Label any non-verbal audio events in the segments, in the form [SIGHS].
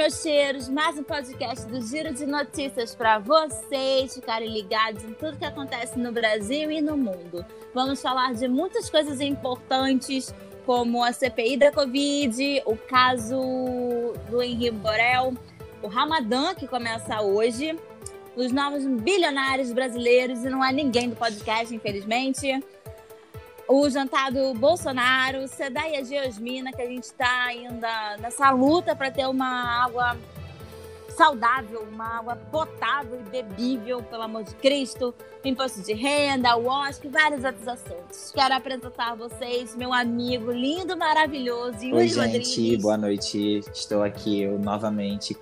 meus cheiros, mais um podcast do Giro de Notícias para vocês ficarem ligados em tudo que acontece no Brasil e no mundo. Vamos falar de muitas coisas importantes, como a CPI da Covid, o caso do Henrique Borel, o Ramadã, que começa hoje, os novos bilionários brasileiros, e não há ninguém do podcast, infelizmente o jantar do Bolsonaro, Sedaia Geosmina, que a gente está ainda nessa luta para ter uma água saudável, uma água potável e bebível, pelo amor de Cristo, imposto de renda, o OSC, vários outros assuntos. Quero apresentar a vocês meu amigo lindo, maravilhoso, Yuri Oi, gente, Rodrigues. boa noite. Estou aqui eu novamente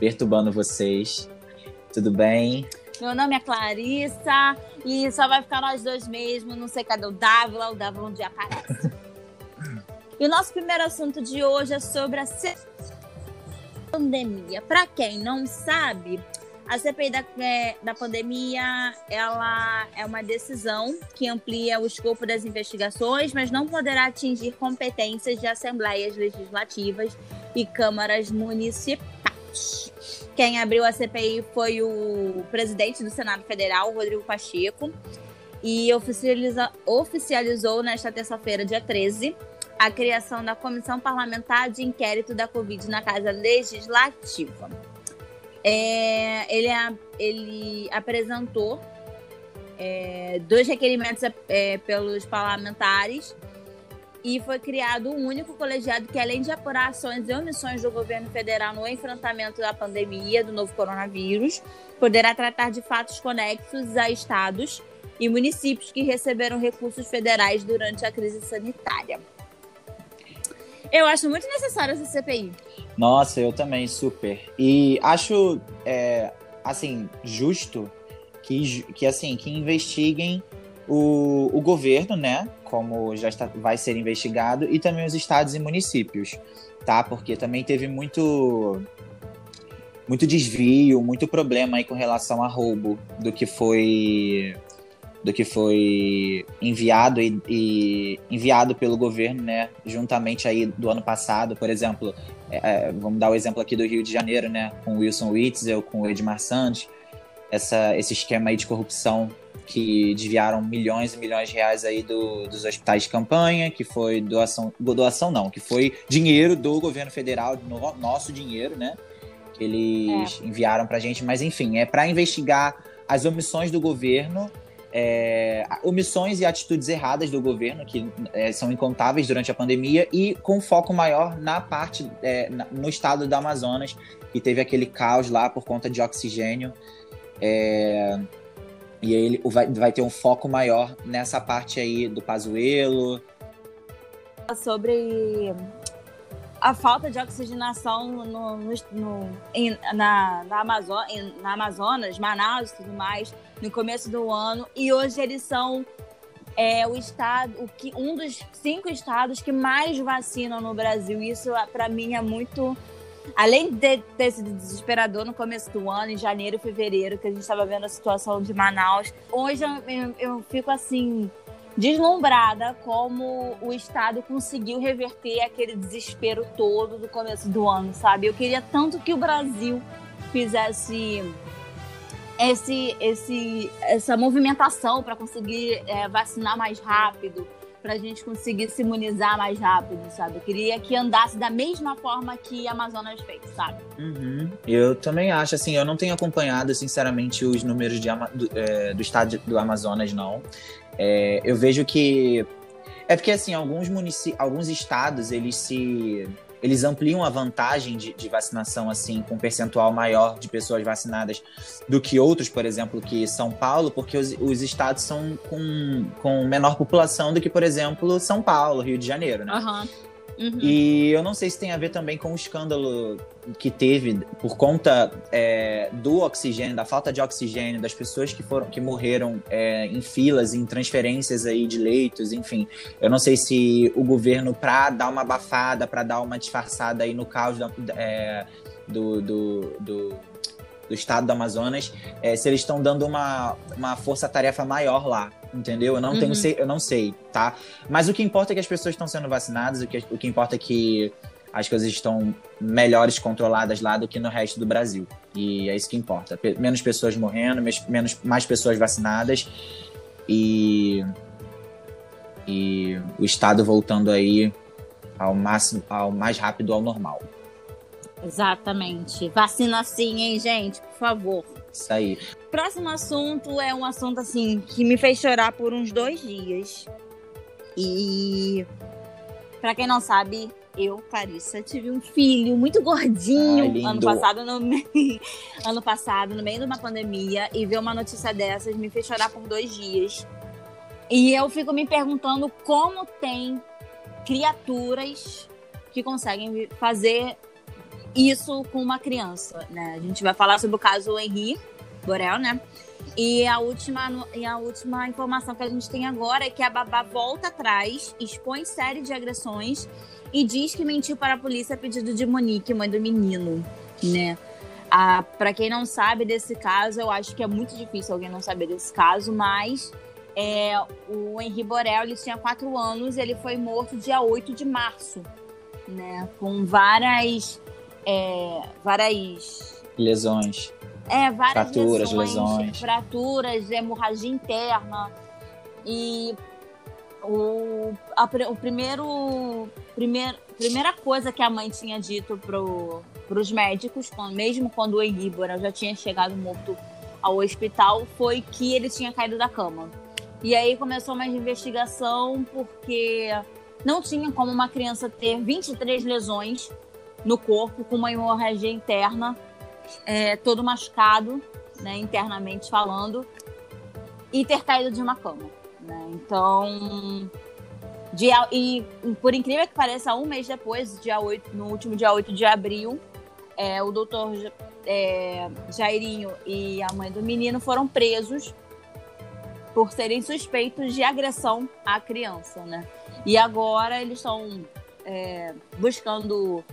perturbando vocês. Tudo bem? Meu nome é Clarissa e só vai ficar nós dois mesmo. Não sei cadê o Dávila, o Dávila um dia aparece. [LAUGHS] e o nosso primeiro assunto de hoje é sobre a pandemia. Para quem não sabe, a CPI da, é, da pandemia ela é uma decisão que amplia o escopo das investigações, mas não poderá atingir competências de assembleias legislativas e câmaras municipais. Quem abriu a CPI foi o presidente do Senado Federal, Rodrigo Pacheco, e oficializa, oficializou nesta terça-feira, dia 13, a criação da Comissão Parlamentar de Inquérito da Covid na Casa Legislativa. É, ele, ele apresentou é, dois requerimentos é, pelos parlamentares e foi criado um único colegiado que, além de apurar ações e omissões do governo federal no enfrentamento da pandemia do novo coronavírus, poderá tratar de fatos conexos a estados e municípios que receberam recursos federais durante a crise sanitária. Eu acho muito necessário essa CPI. Nossa, eu também, super. E acho, é, assim, justo que, que, assim, que investiguem o, o governo, né? Como já está, vai ser investigado, e também os estados e municípios, tá? Porque também teve muito muito desvio, muito problema aí com relação a roubo do que foi do que foi enviado e, e enviado pelo governo, né, juntamente aí do ano passado, por exemplo, é, é vamos dar o exemplo aqui do Rio de Janeiro, né, com Wilson Witzel, com Edmar Santos, essa, esse esquema aí de corrupção que desviaram milhões e milhões de reais aí do, dos hospitais de campanha, que foi doação, doação não, que foi dinheiro do governo federal, no, nosso dinheiro, né? Que eles é. enviaram pra gente, mas enfim, é para investigar as omissões do governo, é, omissões e atitudes erradas do governo, que é, são incontáveis durante a pandemia, e com foco maior na parte, é, no estado do Amazonas, que teve aquele caos lá por conta de oxigênio. É, e ele vai, vai ter um foco maior nessa parte aí do Pazuelo. Sobre a falta de oxigenação no, no, no em, na, na, em, na Amazonas, Manaus e tudo mais, no começo do ano. E hoje eles são é, o estado, o que, um dos cinco estados que mais vacinam no Brasil. Isso, para mim, é muito além de ter sido desesperador no começo do ano, em janeiro e fevereiro, que a gente estava vendo a situação de Manaus, hoje eu, eu, eu fico assim deslumbrada como o Estado conseguiu reverter aquele desespero todo do começo do ano, sabe? Eu queria tanto que o Brasil fizesse esse, esse, essa movimentação para conseguir é, vacinar mais rápido, para a gente conseguir se imunizar mais rápido, sabe? Eu queria que andasse da mesma forma que a Amazonas fez, sabe? Uhum. Eu também acho, assim, eu não tenho acompanhado, sinceramente, os números de, do, é, do estado do Amazonas, não. É, eu vejo que. É porque, assim, alguns, alguns estados, eles se eles ampliam a vantagem de, de, vacinação assim com um percentual maior de pessoas vacinadas do que outros, por exemplo, que São Paulo, porque os, os estados são com, com menor população do que, por exemplo, São Paulo, Rio de Janeiro, né? Uhum. Uhum. E eu não sei se tem a ver também com o escândalo que teve por conta é, do oxigênio, da falta de oxigênio, das pessoas que foram que morreram é, em filas, em transferências aí de leitos, enfim. Eu não sei se o governo, para dar uma abafada, para dar uma disfarçada aí no caos da, é, do, do, do, do, estado do Amazonas, é, se eles estão dando uma, uma força-tarefa maior lá entendeu? Eu não uhum. tenho, eu não sei, tá? Mas o que importa é que as pessoas estão sendo vacinadas, o que, o que importa é que as coisas estão melhores controladas lá do que no resto do Brasil. E é isso que importa. Menos pessoas morrendo, menos, mais pessoas vacinadas e, e o Estado voltando aí ao máximo, ao mais rápido ao normal. Exatamente. Vacina sim, hein, gente? Por favor. Isso aí. Próximo assunto é um assunto assim que me fez chorar por uns dois dias. E para quem não sabe, eu, Clarissa, tive um filho muito gordinho ano passado no meio, [LAUGHS] ano passado, no meio de uma pandemia, e ver uma notícia dessas me fez chorar por dois dias. E eu fico me perguntando como tem criaturas que conseguem fazer isso com uma criança, né? A gente vai falar sobre o caso Henri Borel, né? E a última, e a última informação que a gente tem agora é que a babá volta atrás, expõe série de agressões e diz que mentiu para a polícia a pedido de Monique, mãe do menino, né? Ah, para quem não sabe desse caso, eu acho que é muito difícil alguém não saber desse caso, mas é, o Henri Borel ele tinha quatro anos e ele foi morto dia 8 de março, né? Com várias. É, várias. Lesões. É, várias fraturas, lesões, lesões. fraturas, hemorragia interna. E o, a, o primeiro, primeir, primeira coisa que a mãe tinha dito para os médicos, quando, mesmo quando o Borel já tinha chegado morto ao hospital, foi que ele tinha caído da cama. E aí começou uma investigação porque não tinha como uma criança ter 23 lesões no corpo com uma hemorragia interna, é, todo machucado, né, internamente falando, e ter caído de uma cama. Né? Então, dia, e por incrível que pareça, um mês depois, dia 8, no último dia 8 de abril, é, o doutor é, Jairinho e a mãe do menino foram presos por serem suspeitos de agressão à criança, né? E agora eles estão é, buscando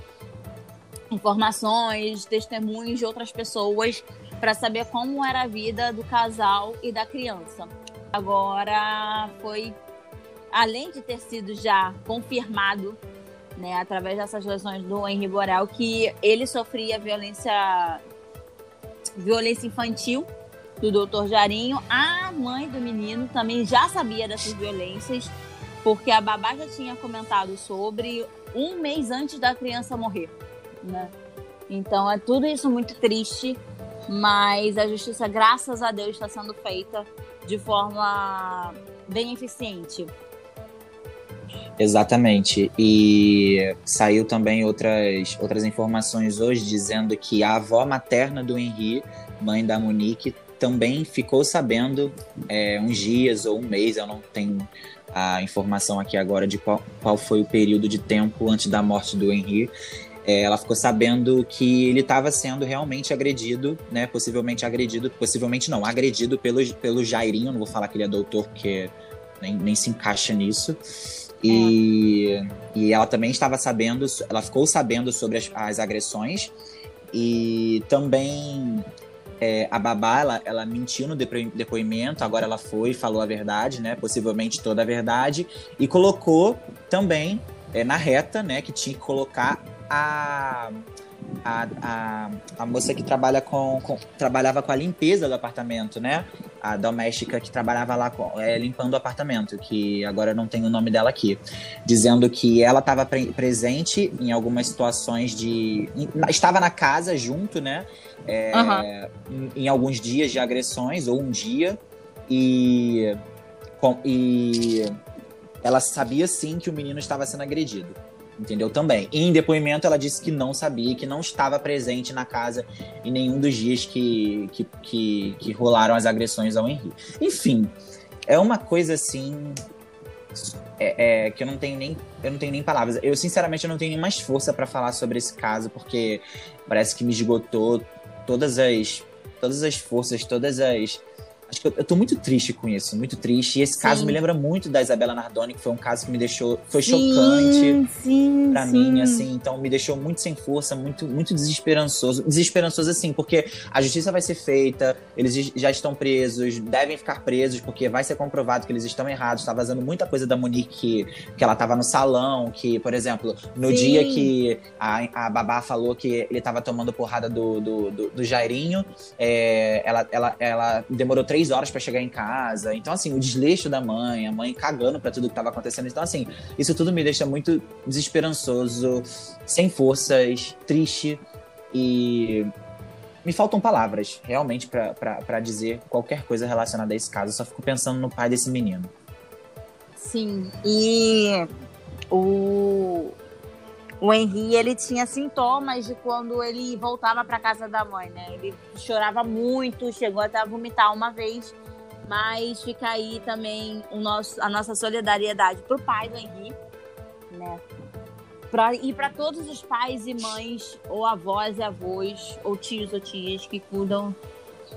informações, testemunhos de outras pessoas para saber como era a vida do casal e da criança. Agora foi, além de ter sido já confirmado, né, através dessas lesões do Henri Borel, que ele sofria violência, violência infantil do Dr. Jarinho, a mãe do menino também já sabia dessas violências, porque a babá já tinha comentado sobre um mês antes da criança morrer, né? Então é tudo isso muito triste, mas a justiça, graças a Deus, está sendo feita de forma bem eficiente. Exatamente. E saiu também outras, outras informações hoje dizendo que a avó materna do Henri, mãe da Monique, também ficou sabendo é, uns dias ou um mês, eu não tenho a informação aqui agora de qual, qual foi o período de tempo antes da morte do Henri, é, ela ficou sabendo que ele estava sendo realmente agredido, né? Possivelmente agredido, possivelmente não, agredido pelo, pelo Jairinho, não vou falar que ele é doutor, porque nem, nem se encaixa nisso. E, é. e ela também estava sabendo, ela ficou sabendo sobre as, as agressões e também é, a babá, ela, ela mentiu no depoimento, agora ela foi e falou a verdade, né? Possivelmente toda a verdade, e colocou também é, na reta, né? Que tinha que colocar a, a, a, a moça que trabalha com, com, trabalhava com a limpeza do apartamento, né? A doméstica que trabalhava lá com, é, limpando o apartamento, que agora não tem o nome dela aqui, dizendo que ela estava pre presente em algumas situações de. estava na casa junto, né? É, uhum. em, em, alguns dias de agressões, ou um dia, e, com, e ela sabia sim que o menino estava sendo agredido entendeu? Também. E em depoimento ela disse que não sabia, que não estava presente na casa em nenhum dos dias que, que, que, que rolaram as agressões ao Henri. Enfim, é uma coisa assim. É, é, que eu não tenho nem eu não tenho nem palavras. Eu sinceramente eu não tenho nem mais força para falar sobre esse caso porque parece que me esgotou todas as todas as forças, todas as Tipo, eu tô muito triste com isso, muito triste. E esse sim. caso me lembra muito da Isabela Nardoni, que foi um caso que me deixou. Foi sim, chocante sim, pra sim. mim, assim. Então me deixou muito sem força, muito, muito desesperançoso. Desesperançoso, assim, porque a justiça vai ser feita, eles já estão presos, devem ficar presos, porque vai ser comprovado que eles estão errados. Tá vazando muita coisa da Monique que, que ela tava no salão, que, por exemplo, no dia que a, a babá falou que ele tava tomando porrada do, do, do, do Jairinho, é, ela, ela, ela demorou três três horas para chegar em casa. Então, assim, o desleixo da mãe, a mãe cagando para tudo que tava acontecendo. Então, assim, isso tudo me deixa muito desesperançoso, sem forças, triste e. Me faltam palavras, realmente, para dizer qualquer coisa relacionada a esse caso. Eu só fico pensando no pai desse menino. Sim, e o, o Henri, ele tinha sintomas de quando ele voltava para casa da mãe, né? Ele chorava muito, chegou até a vomitar uma vez. Mas fica aí também o nosso, a nossa solidariedade pro pai do Henri, né? Pra, e para todos os pais e mães, ou avós e avós, ou tios ou tias que cuidam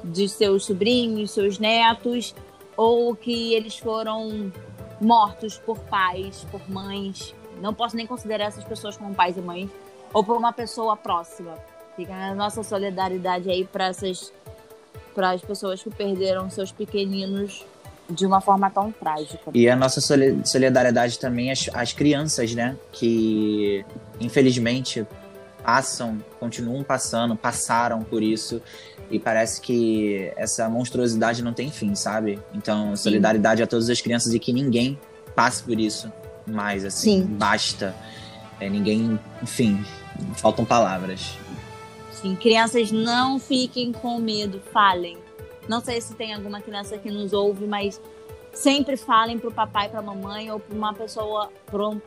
de seus sobrinhos, seus netos, ou que eles foram mortos por pais, por mães, não posso nem considerar essas pessoas como pais e mães ou por uma pessoa próxima. Fica a nossa solidariedade aí para essas para as pessoas que perderam seus pequeninos de uma forma tão trágica. E a nossa solidariedade também às, às crianças, né? Que infelizmente passam, continuam passando, passaram por isso. E parece que essa monstruosidade não tem fim, sabe? Então, solidariedade Sim. a todas as crianças e que ninguém passe por isso mais, assim. Sim. Basta. É, ninguém. Enfim, faltam palavras. Sim, crianças não fiquem com medo, falem. Não sei se tem alguma criança que nos ouve, mas sempre falem para o papai, para a mamãe ou para uma pessoa,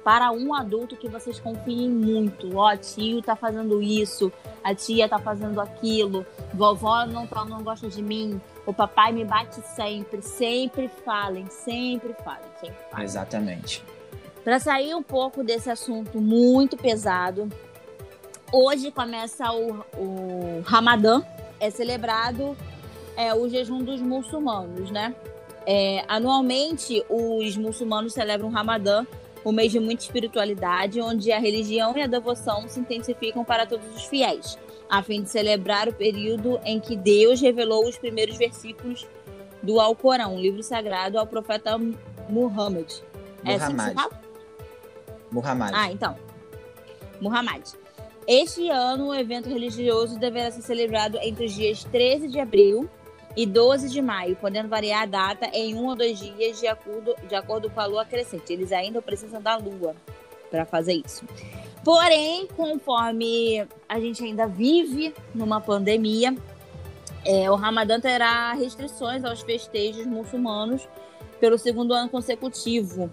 para um adulto que vocês confiem muito. Ó, oh, tio tá fazendo isso, a tia tá fazendo aquilo, vovó não, tá, não gosta de mim, o papai me bate sempre. Sempre falem, sempre falem, sempre falem. Exatamente. Para sair um pouco desse assunto muito pesado, hoje começa o, o Ramadã, é celebrado é, o jejum dos muçulmanos, né? É, anualmente, os muçulmanos celebram o Ramadã, um mês de muita espiritualidade, onde a religião e a devoção se intensificam para todos os fiéis, a fim de celebrar o período em que Deus revelou os primeiros versículos do Alcorão, livro sagrado ao profeta Muhammad. É assim que se fala? Muhammad. Ah, então. Muhammad. Este ano, o evento religioso deverá ser celebrado entre os dias 13 de abril e 12 de maio, podendo variar a data em um ou dois dias de acordo, de acordo com a lua crescente. Eles ainda precisam da lua para fazer isso. Porém, conforme a gente ainda vive numa pandemia, é, o Ramadã terá restrições aos festejos muçulmanos pelo segundo ano consecutivo.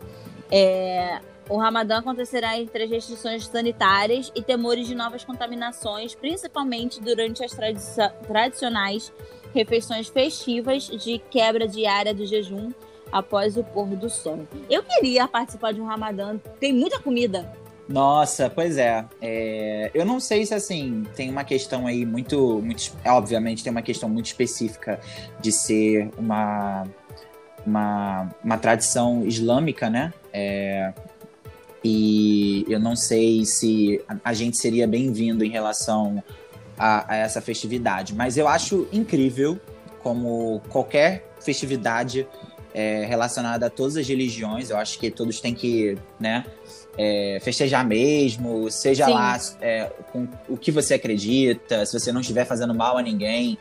É, o Ramadã acontecerá entre as restrições sanitárias e temores de novas contaminações, principalmente durante as tradi tradicionais refeições festivas de quebra diária do jejum após o pôr do sol. Eu queria participar de um Ramadã, tem muita comida. Nossa, pois é. é. Eu não sei se assim tem uma questão aí muito, muito, obviamente tem uma questão muito específica de ser uma uma, uma tradição islâmica, né? É, e eu não sei se a gente seria bem-vindo em relação a, a, essa festividade. Mas eu acho incrível como qualquer festividade é, relacionada a todas as religiões. Eu acho que todos têm que, né? É, festejar mesmo, seja Sim. lá é, com o que você acredita, se você não estiver fazendo mal a ninguém,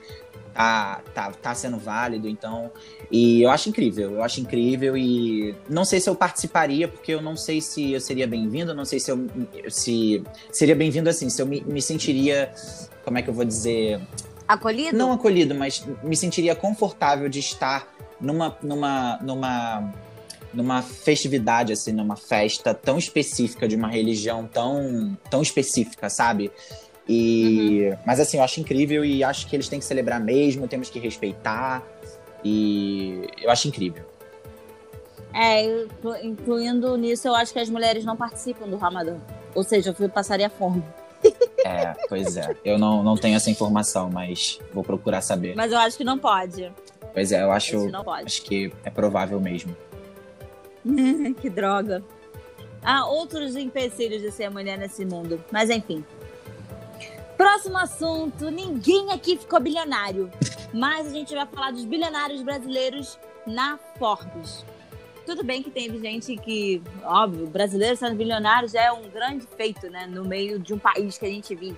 tá, tá, tá sendo válido, então. E eu acho incrível, eu acho incrível e não sei se eu participaria, porque eu não sei se eu seria bem-vindo, não sei se eu se seria bem-vindo assim, se eu me, me sentiria, como é que eu vou dizer? Acolhido? Não acolhido, mas me sentiria confortável de estar numa, numa, numa, numa festividade, assim, numa festa tão específica de uma religião tão, tão específica, sabe? E, uhum. Mas assim, eu acho incrível e acho que eles têm que celebrar mesmo, temos que respeitar. E eu acho incrível. É, incluindo nisso, eu acho que as mulheres não participam do Ramadã. Ou seja, eu passaria fome. É, pois é. Eu não, não tenho essa informação, mas vou procurar saber. Mas eu acho que não pode. Pois é, eu acho, acho que é provável mesmo. [LAUGHS] que droga. Há outros empecilhos de ser mulher nesse mundo. Mas enfim. Próximo assunto. Ninguém aqui ficou bilionário. Mas a gente vai falar dos bilionários brasileiros na Forbes. Tudo bem que teve gente que, óbvio, brasileiros sendo bilionários é um grande feito, né? No meio de um país que a gente vive.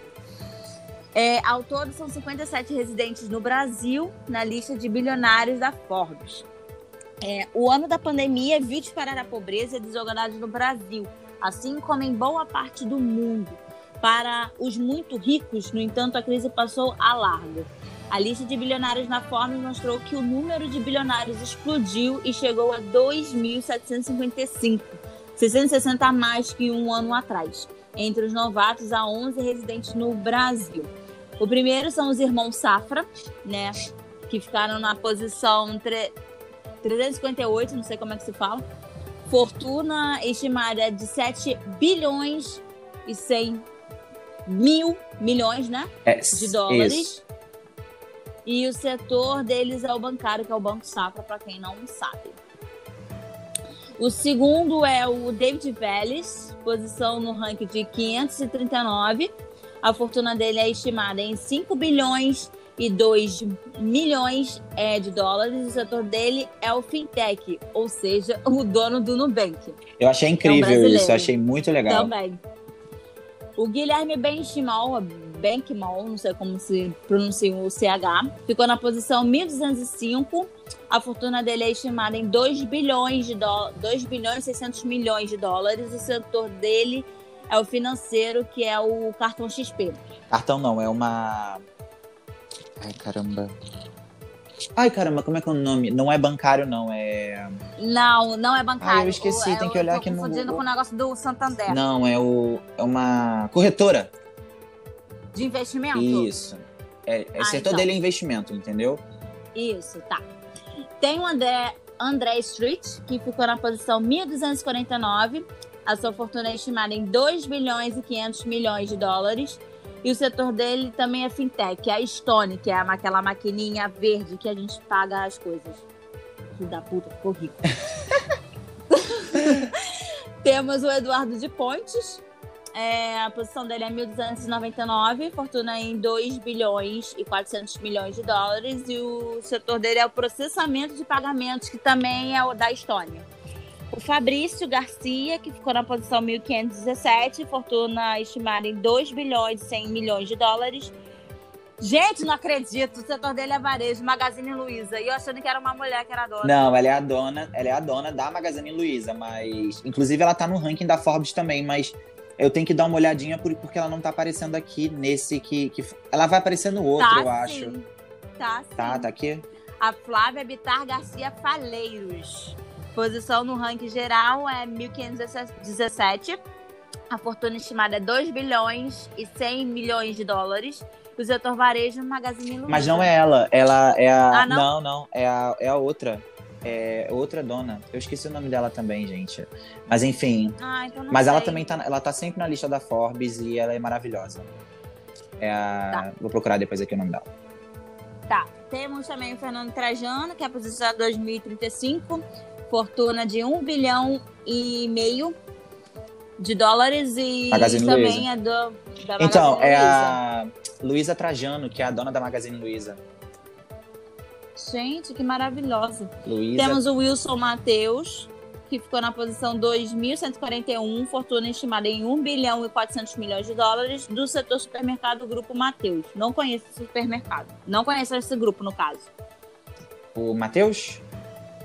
É, ao todo, são 57 residentes no Brasil na lista de bilionários da Forbes. É, o ano da pandemia viu disparar a pobreza e a desigualdade no Brasil, assim como em boa parte do mundo. Para os muito ricos, no entanto, a crise passou a largo. A lista de bilionários na Forbes mostrou que o número de bilionários explodiu e chegou a 2.755, 660 a mais que um ano atrás. Entre os novatos, há 11 residentes no Brasil. O primeiro são os irmãos Safra, né? Que ficaram na posição 358, não sei como é que se fala. Fortuna estimada de 7 bilhões e 100 mil milhões, né? É, de dólares. Isso. E o setor deles é o bancário, que é o Banco Safra, para quem não sabe. O segundo é o David Vélez, posição no ranking de 539 a fortuna dele é estimada em 5 bilhões e 2 milhões é, de dólares. O setor dele é o fintech, ou seja, o dono do Nubank. Eu achei incrível é um isso, eu achei muito legal. Também. O Guilherme Benchimol, Benchimol, não sei como se pronuncia o CH, ficou na posição 1205. A fortuna dele é estimada em 2 bilhões de dólares, 2 bilhões e 600 milhões de dólares. O setor dele é o financeiro, que é o cartão XP. Cartão não, é uma. Ai, caramba. Ai, caramba, como é que é o nome? Não é bancário, não, é. Não, não é bancário. Ah, eu esqueci, o, tem que olhar aqui no. confundindo com o negócio do Santander. Não, é o. É uma corretora. De investimento? Isso. É, é ah, setor então. dele é investimento, entendeu? Isso, tá. Tem o André, André Street, que ficou na posição 1249. A sua fortuna é estimada em 2 bilhões e 500 milhões de dólares. E o setor dele também é fintech, é a Stone, que é aquela maquininha verde que a gente paga as coisas. Filho da puta, ficou rico. [LAUGHS] Temos o Eduardo de Pontes. É, a posição dele é 1.299, fortuna em 2 bilhões e 400 milhões de dólares. E o setor dele é o processamento de pagamentos, que também é o da Estônia. O Fabrício Garcia, que ficou na posição 1517, fortuna estimada em 2 bilhões e 100 milhões de dólares. Gente, não acredito. O setor dele é varejo, Magazine Luiza. E eu achando que era uma mulher que era dona. Não, ela é a dona, ela é a dona da Magazine Luiza, mas. Inclusive, ela tá no ranking da Forbes também, mas eu tenho que dar uma olhadinha porque ela não tá aparecendo aqui nesse que. que... Ela vai aparecer no outro, tá, eu acho. Sim. Tá, sim. Tá, tá aqui? A Flávia Bitar Garcia Faleiros. Posição no ranking geral é 1.517. A fortuna estimada é 2 bilhões e 100 milhões de dólares. O setor varejo no Magazine Luiza. Mas não é ela. Ela é a. Ah, não? não, não. É a, é a outra. É outra dona. Eu esqueci o nome dela também, gente. Mas enfim. Ah, então não Mas sei. ela também tá. Ela tá sempre na lista da Forbes e ela é maravilhosa. É a. Tá. Vou procurar depois aqui o nome dela. Tá. Temos também o Fernando Trajano, que é a posição 2035 fortuna de um bilhão e meio de dólares e Magazine também Luiza. é do da Então, Magazine é Luiza. a Luísa Trajano, que é a dona da Magazine Luiza. Gente, que maravilhosa. Luísa. Temos o Wilson Matheus, que ficou na posição 2.141, fortuna estimada em 1 bilhão e 400 milhões de dólares, do setor supermercado Grupo Matheus. Não conheço esse supermercado. Não conheço esse grupo, no caso. O Matheus?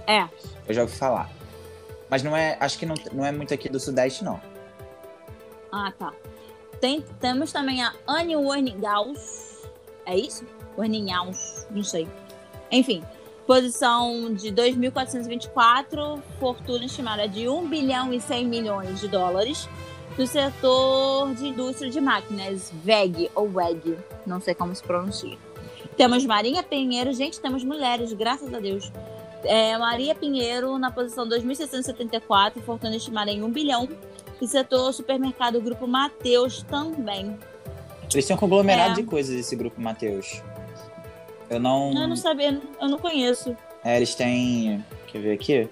É. Eu já ouvi falar. Mas não é. Acho que não, não é muito aqui do Sudeste, não. Ah, tá. Tem, temos também a Anne Werningaus. É isso? Werningaus, não sei. Enfim, posição de 2.424, fortuna estimada de 1 bilhão e 100 milhões de dólares do setor de indústria de máquinas, VEG ou WEG, não sei como se pronuncia. Temos Marinha Pinheiro, gente, temos mulheres, graças a Deus. É, Maria Pinheiro na posição 2.674, fortuna estimada em 1 bilhão. E setor supermercado Grupo Mateus também. Eles têm um conglomerado É. de coisas, esse grupo Matheus. Eu não. Eu não sabia, eu não conheço. É, eles têm. Quer ver aqui?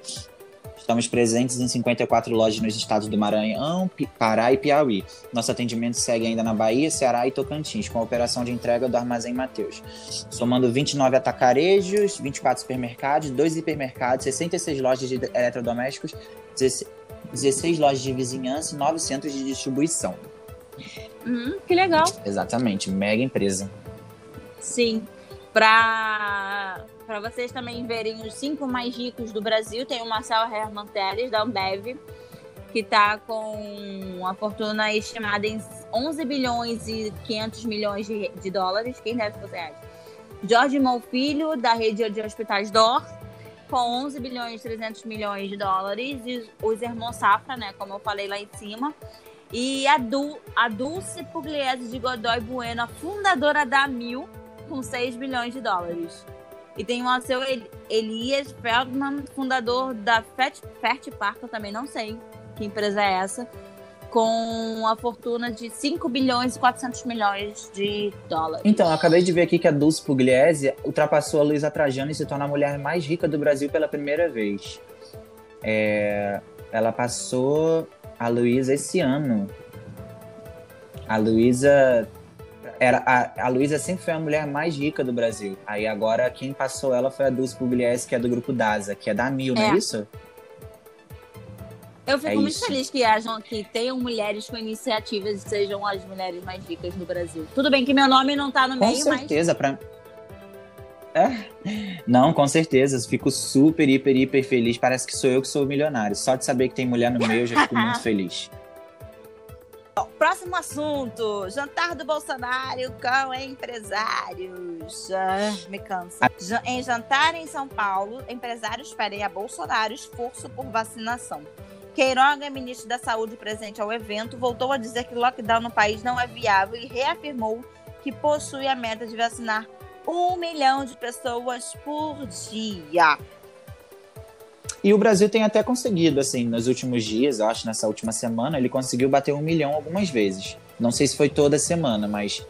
Estamos presentes em 54 lojas nos estados do Maranhão, Pará e Piauí. Nosso atendimento segue ainda na Bahia, Ceará e Tocantins, com a operação de entrega do Armazém Mateus. Somando 29 atacarejos, 24 supermercados, 2 hipermercados, 66 lojas de eletrodomésticos, 16 lojas de vizinhança e 9 centros de distribuição. Hum, que legal. Exatamente, mega empresa. Sim. Para para vocês também verem os cinco mais ricos do Brasil, tem o Marcel Herman Teles, da Ambev, que está com uma fortuna estimada em 11 bilhões e 500 milhões de, de dólares. Quem deve reais? Jorge Filho, da rede de hospitais DOR, com 11 bilhões e 300 milhões de dólares. E os irmãos Safra, né, como eu falei lá em cima. E a, du, a Dulce Pugliese de Godoy Bueno, fundadora da Mil, com 6 bilhões de dólares. E tem o seu Elias Feldman, fundador da Fert, Fert Park, eu também não sei que empresa é essa, com a fortuna de 5 bilhões e 400 milhões de dólares. Então, acabei de ver aqui que a Dulce Pugliese ultrapassou a Luísa Trajano e se torna a mulher mais rica do Brasil pela primeira vez. É, ela passou a Luísa esse ano. A Luísa era a, a Luísa sempre foi a mulher mais rica do Brasil. Aí agora quem passou ela foi a Dulce Pugliese, que é do grupo DASA, que é da Mil, é. não é isso? Eu fico é muito isso. feliz que hajam, que tenham mulheres com iniciativas e sejam as mulheres mais ricas do Brasil. Tudo bem que meu nome não tá no com meio, mas. Com certeza, pra. É. Não, com certeza. Fico super, hiper, hiper feliz. Parece que sou eu que sou o milionário. Só de saber que tem mulher no meio, eu já fico muito [LAUGHS] feliz. Próximo assunto: jantar do Bolsonaro com empresários. Ah, me cansa. Em jantar em São Paulo, empresários pedem a Bolsonaro esforço por vacinação. Queiroga, ministro da Saúde presente ao evento, voltou a dizer que lockdown no país não é viável e reafirmou que possui a meta de vacinar um milhão de pessoas por dia. E o Brasil tem até conseguido, assim, nos últimos dias, eu acho, nessa última semana, ele conseguiu bater um milhão algumas vezes. Não sei se foi toda semana, mas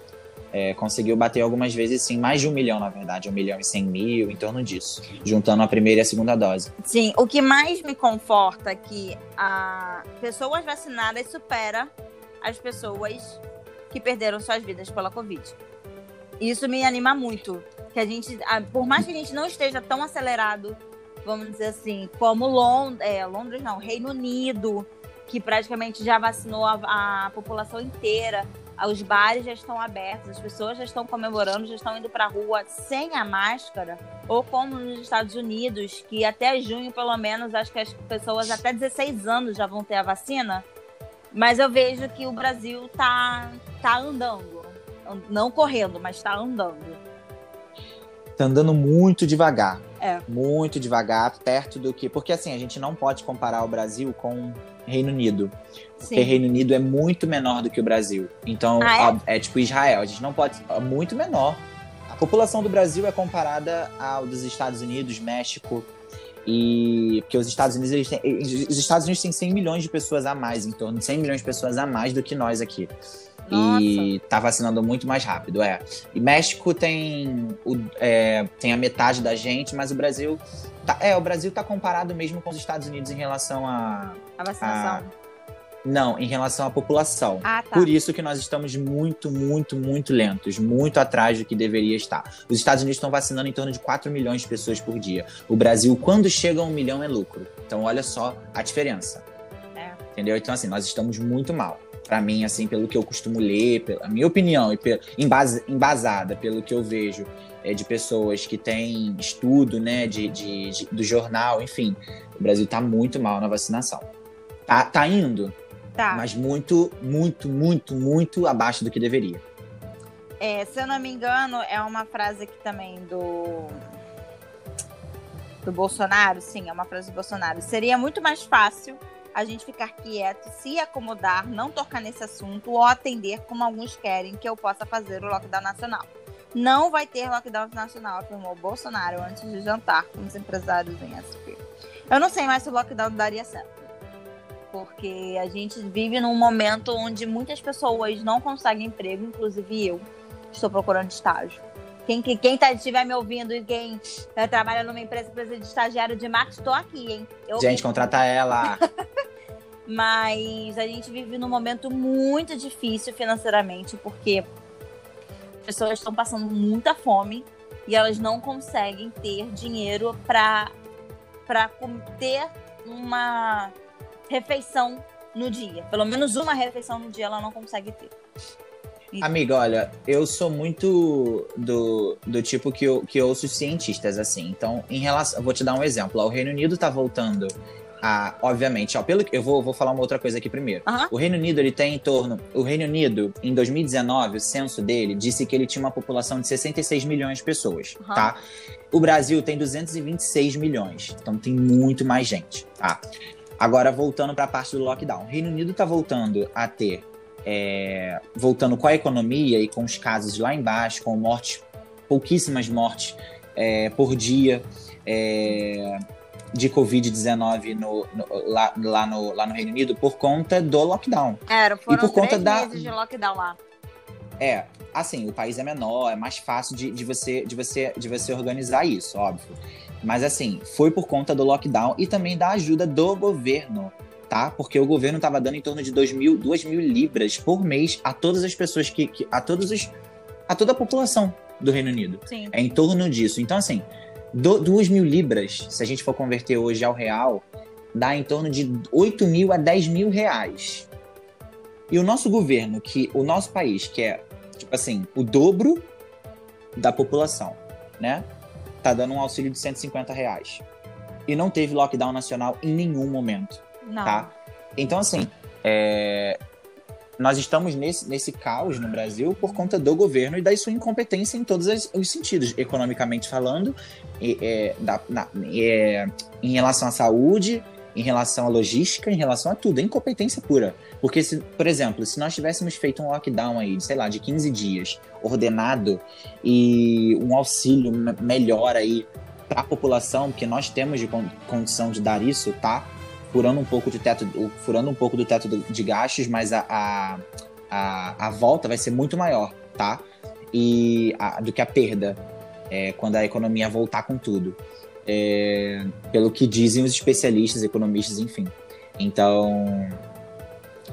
é, conseguiu bater algumas vezes, sim, mais de um milhão, na verdade, um milhão e cem mil, em torno disso, juntando a primeira e a segunda dose. Sim, o que mais me conforta é que a pessoas vacinadas supera as pessoas que perderam suas vidas pela Covid. Isso me anima muito, que a gente, por mais que a gente não esteja tão acelerado vamos dizer assim, como Lond é, Londres, não, Reino Unido, que praticamente já vacinou a, a, população inteira. Os bares já estão abertos, as pessoas já estão comemorando, já estão indo para a rua sem a máscara, ou como nos Estados Unidos, que até junho, pelo menos, acho que as pessoas até 16 anos já vão ter a vacina. Mas eu vejo que o Brasil tá, tá andando. Não correndo, mas está andando. Tá andando muito devagar. É. Muito devagar, perto do que. Porque assim, a gente não pode comparar o Brasil com Reino Unido. Sim. Porque Reino Unido é muito menor do que o Brasil. Então, ah, é? é? tipo Israel. A gente não pode. É muito menor. A população do Brasil é comparada ao dos Estados Unidos, México. E porque os Estados Unidos têm, os Estados Unidos têm 100 milhões de pessoas a mais, em torno de 100 milhões de pessoas a mais do que nós aqui. Nossa. E tá vacinando muito mais rápido, é. E México tem, o, é, tem a metade da gente, mas o Brasil. Tá, é, o Brasil tá comparado mesmo com os Estados Unidos em relação a. A vacinação. A, não, em relação à população. Ah, tá. Por isso que nós estamos muito, muito, muito lentos, muito atrás do que deveria estar. Os Estados Unidos estão vacinando em torno de 4 milhões de pessoas por dia. O Brasil, quando chega a um milhão, é lucro. Então, olha só a diferença. É. Entendeu? Então, assim, nós estamos muito mal para mim, assim, pelo que eu costumo ler, pela minha opinião, e embasada pelo que eu vejo é, de pessoas que têm estudo, né, de, de, de, do jornal, enfim, o Brasil tá muito mal na vacinação. Tá, tá indo, tá. mas muito, muito, muito, muito abaixo do que deveria. É, se eu não me engano, é uma frase aqui também do do Bolsonaro, sim, é uma frase do Bolsonaro. Seria muito mais fácil a gente ficar quieto, se acomodar, não tocar nesse assunto ou atender como alguns querem que eu possa fazer o lockdown nacional. Não vai ter lockdown nacional, afirmou Bolsonaro antes de jantar com os empresários em SP. Eu não sei mais se o lockdown daria certo. Porque a gente vive num momento onde muitas pessoas não conseguem emprego, inclusive eu estou procurando estágio. Quem, quem tá, estiver me ouvindo e quem uh, trabalha numa empresa precisa de estagiário de marketing, estou aqui, hein? Eu gente, contrata ela. [LAUGHS] Mas a gente vive num momento muito difícil financeiramente, porque as pessoas estão passando muita fome e elas não conseguem ter dinheiro para ter uma refeição no dia. Pelo menos uma refeição no dia ela não consegue ter. Amiga, olha, eu sou muito do, do tipo que, eu, que eu ouço cientistas, assim. Então, em relação. Vou te dar um exemplo. O Reino Unido tá voltando a. Obviamente, ó, pelo, eu vou, vou falar uma outra coisa aqui primeiro. Uhum. O Reino Unido, ele tem em torno. O Reino Unido, em 2019, o censo dele disse que ele tinha uma população de 66 milhões de pessoas, uhum. tá? O Brasil tem 226 milhões. Então tem muito mais gente, tá? Agora, voltando para a parte do lockdown. O Reino Unido está voltando a ter é, voltando com a economia e com os casos lá embaixo, com mortes, pouquíssimas mortes é, por dia é, de Covid-19 no, no, lá, lá, no, lá no Reino Unido por conta do lockdown. Era, foram e por conta da... de lockdown lá. É, assim, o país é menor, é mais fácil de, de, você, de, você, de você organizar isso, óbvio. Mas assim, foi por conta do lockdown e também da ajuda do governo tá? Porque o governo estava dando em torno de 2 mil, 2 mil libras por mês a todas as pessoas que. que a todos os. a toda a população do Reino Unido. Sim. É em torno disso. Então, assim, 2 mil libras, se a gente for converter hoje ao real, dá em torno de 8 mil a 10 mil reais. E o nosso governo, que o nosso país, que é, tipo assim, o dobro da população, né? Tá dando um auxílio de 150 reais. E não teve lockdown nacional em nenhum momento. Não. Tá? Então, assim, é... nós estamos nesse, nesse caos no Brasil por conta do governo e da sua incompetência em todos os sentidos, economicamente falando, e, é, da, na, é, em relação à saúde, em relação à logística, em relação a tudo, é incompetência pura. Porque, se, por exemplo, se nós tivéssemos feito um lockdown aí, sei lá, de 15 dias, ordenado, e um auxílio melhor aí para a população, que nós temos de condição de dar isso, tá? Furando um pouco de teto, furando um pouco do teto de gastos, mas a, a, a, a volta vai ser muito maior, tá? E a, do que a perda é, quando a economia voltar com tudo. É, pelo que dizem os especialistas, economistas, enfim. Então,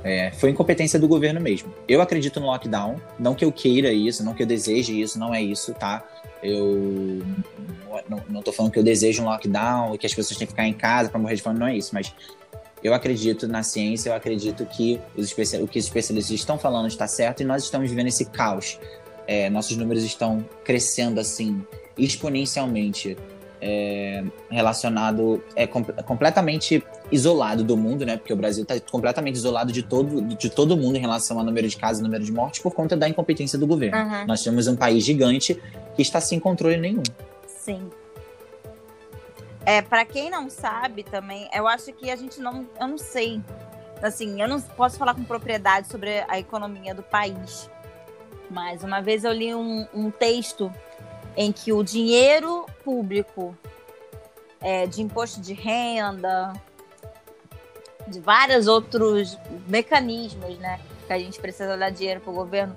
é, foi incompetência do governo mesmo. Eu acredito no lockdown, não que eu queira isso, não que eu deseje isso, não é isso, tá? Eu não, não tô falando que eu desejo um lockdown e que as pessoas têm que ficar em casa para morrer de fome, não é isso, mas eu acredito na ciência, eu acredito que os o que os especialistas estão falando está certo e nós estamos vivendo esse caos. É, nossos números estão crescendo assim exponencialmente é, relacionado é com, completamente isolado do mundo, né? Porque o Brasil está completamente isolado de todo de todo mundo em relação ao número de casos, número de mortes por conta da incompetência do governo. Uhum. Nós temos um país gigante que está sem controle nenhum. Sim. É, para quem não sabe também, eu acho que a gente não, eu não sei, assim, eu não posso falar com propriedade sobre a economia do país. Mas uma vez eu li um, um texto em que o dinheiro público é, de imposto de renda, de vários outros mecanismos, né, que a gente precisa dar dinheiro para o governo,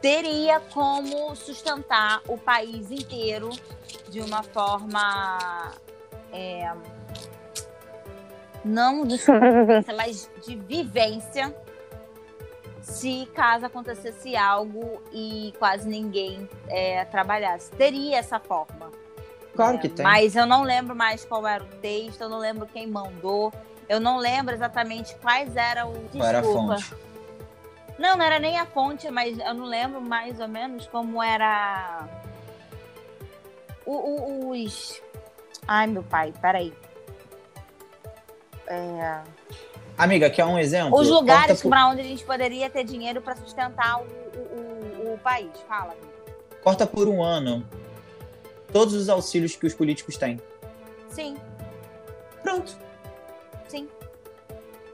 teria como sustentar o país inteiro de uma forma é, não de sobrevivência, [LAUGHS] mas de vivência se caso acontecesse algo e quase ninguém é, trabalhasse. Teria essa forma. Claro é, que tem. Mas eu não lembro mais qual era o texto, eu não lembro quem mandou, eu não lembro exatamente quais eram os. Qual era a fonte? Não, não era nem a fonte, mas eu não lembro mais ou menos como era. O, o, os. Ai, meu pai, peraí. É... Amiga, quer um exemplo? Os lugares por... para onde a gente poderia ter dinheiro para sustentar o, o, o, país. Fala. Corta por um ano todos os auxílios que os políticos têm. Sim. Pronto. Sim.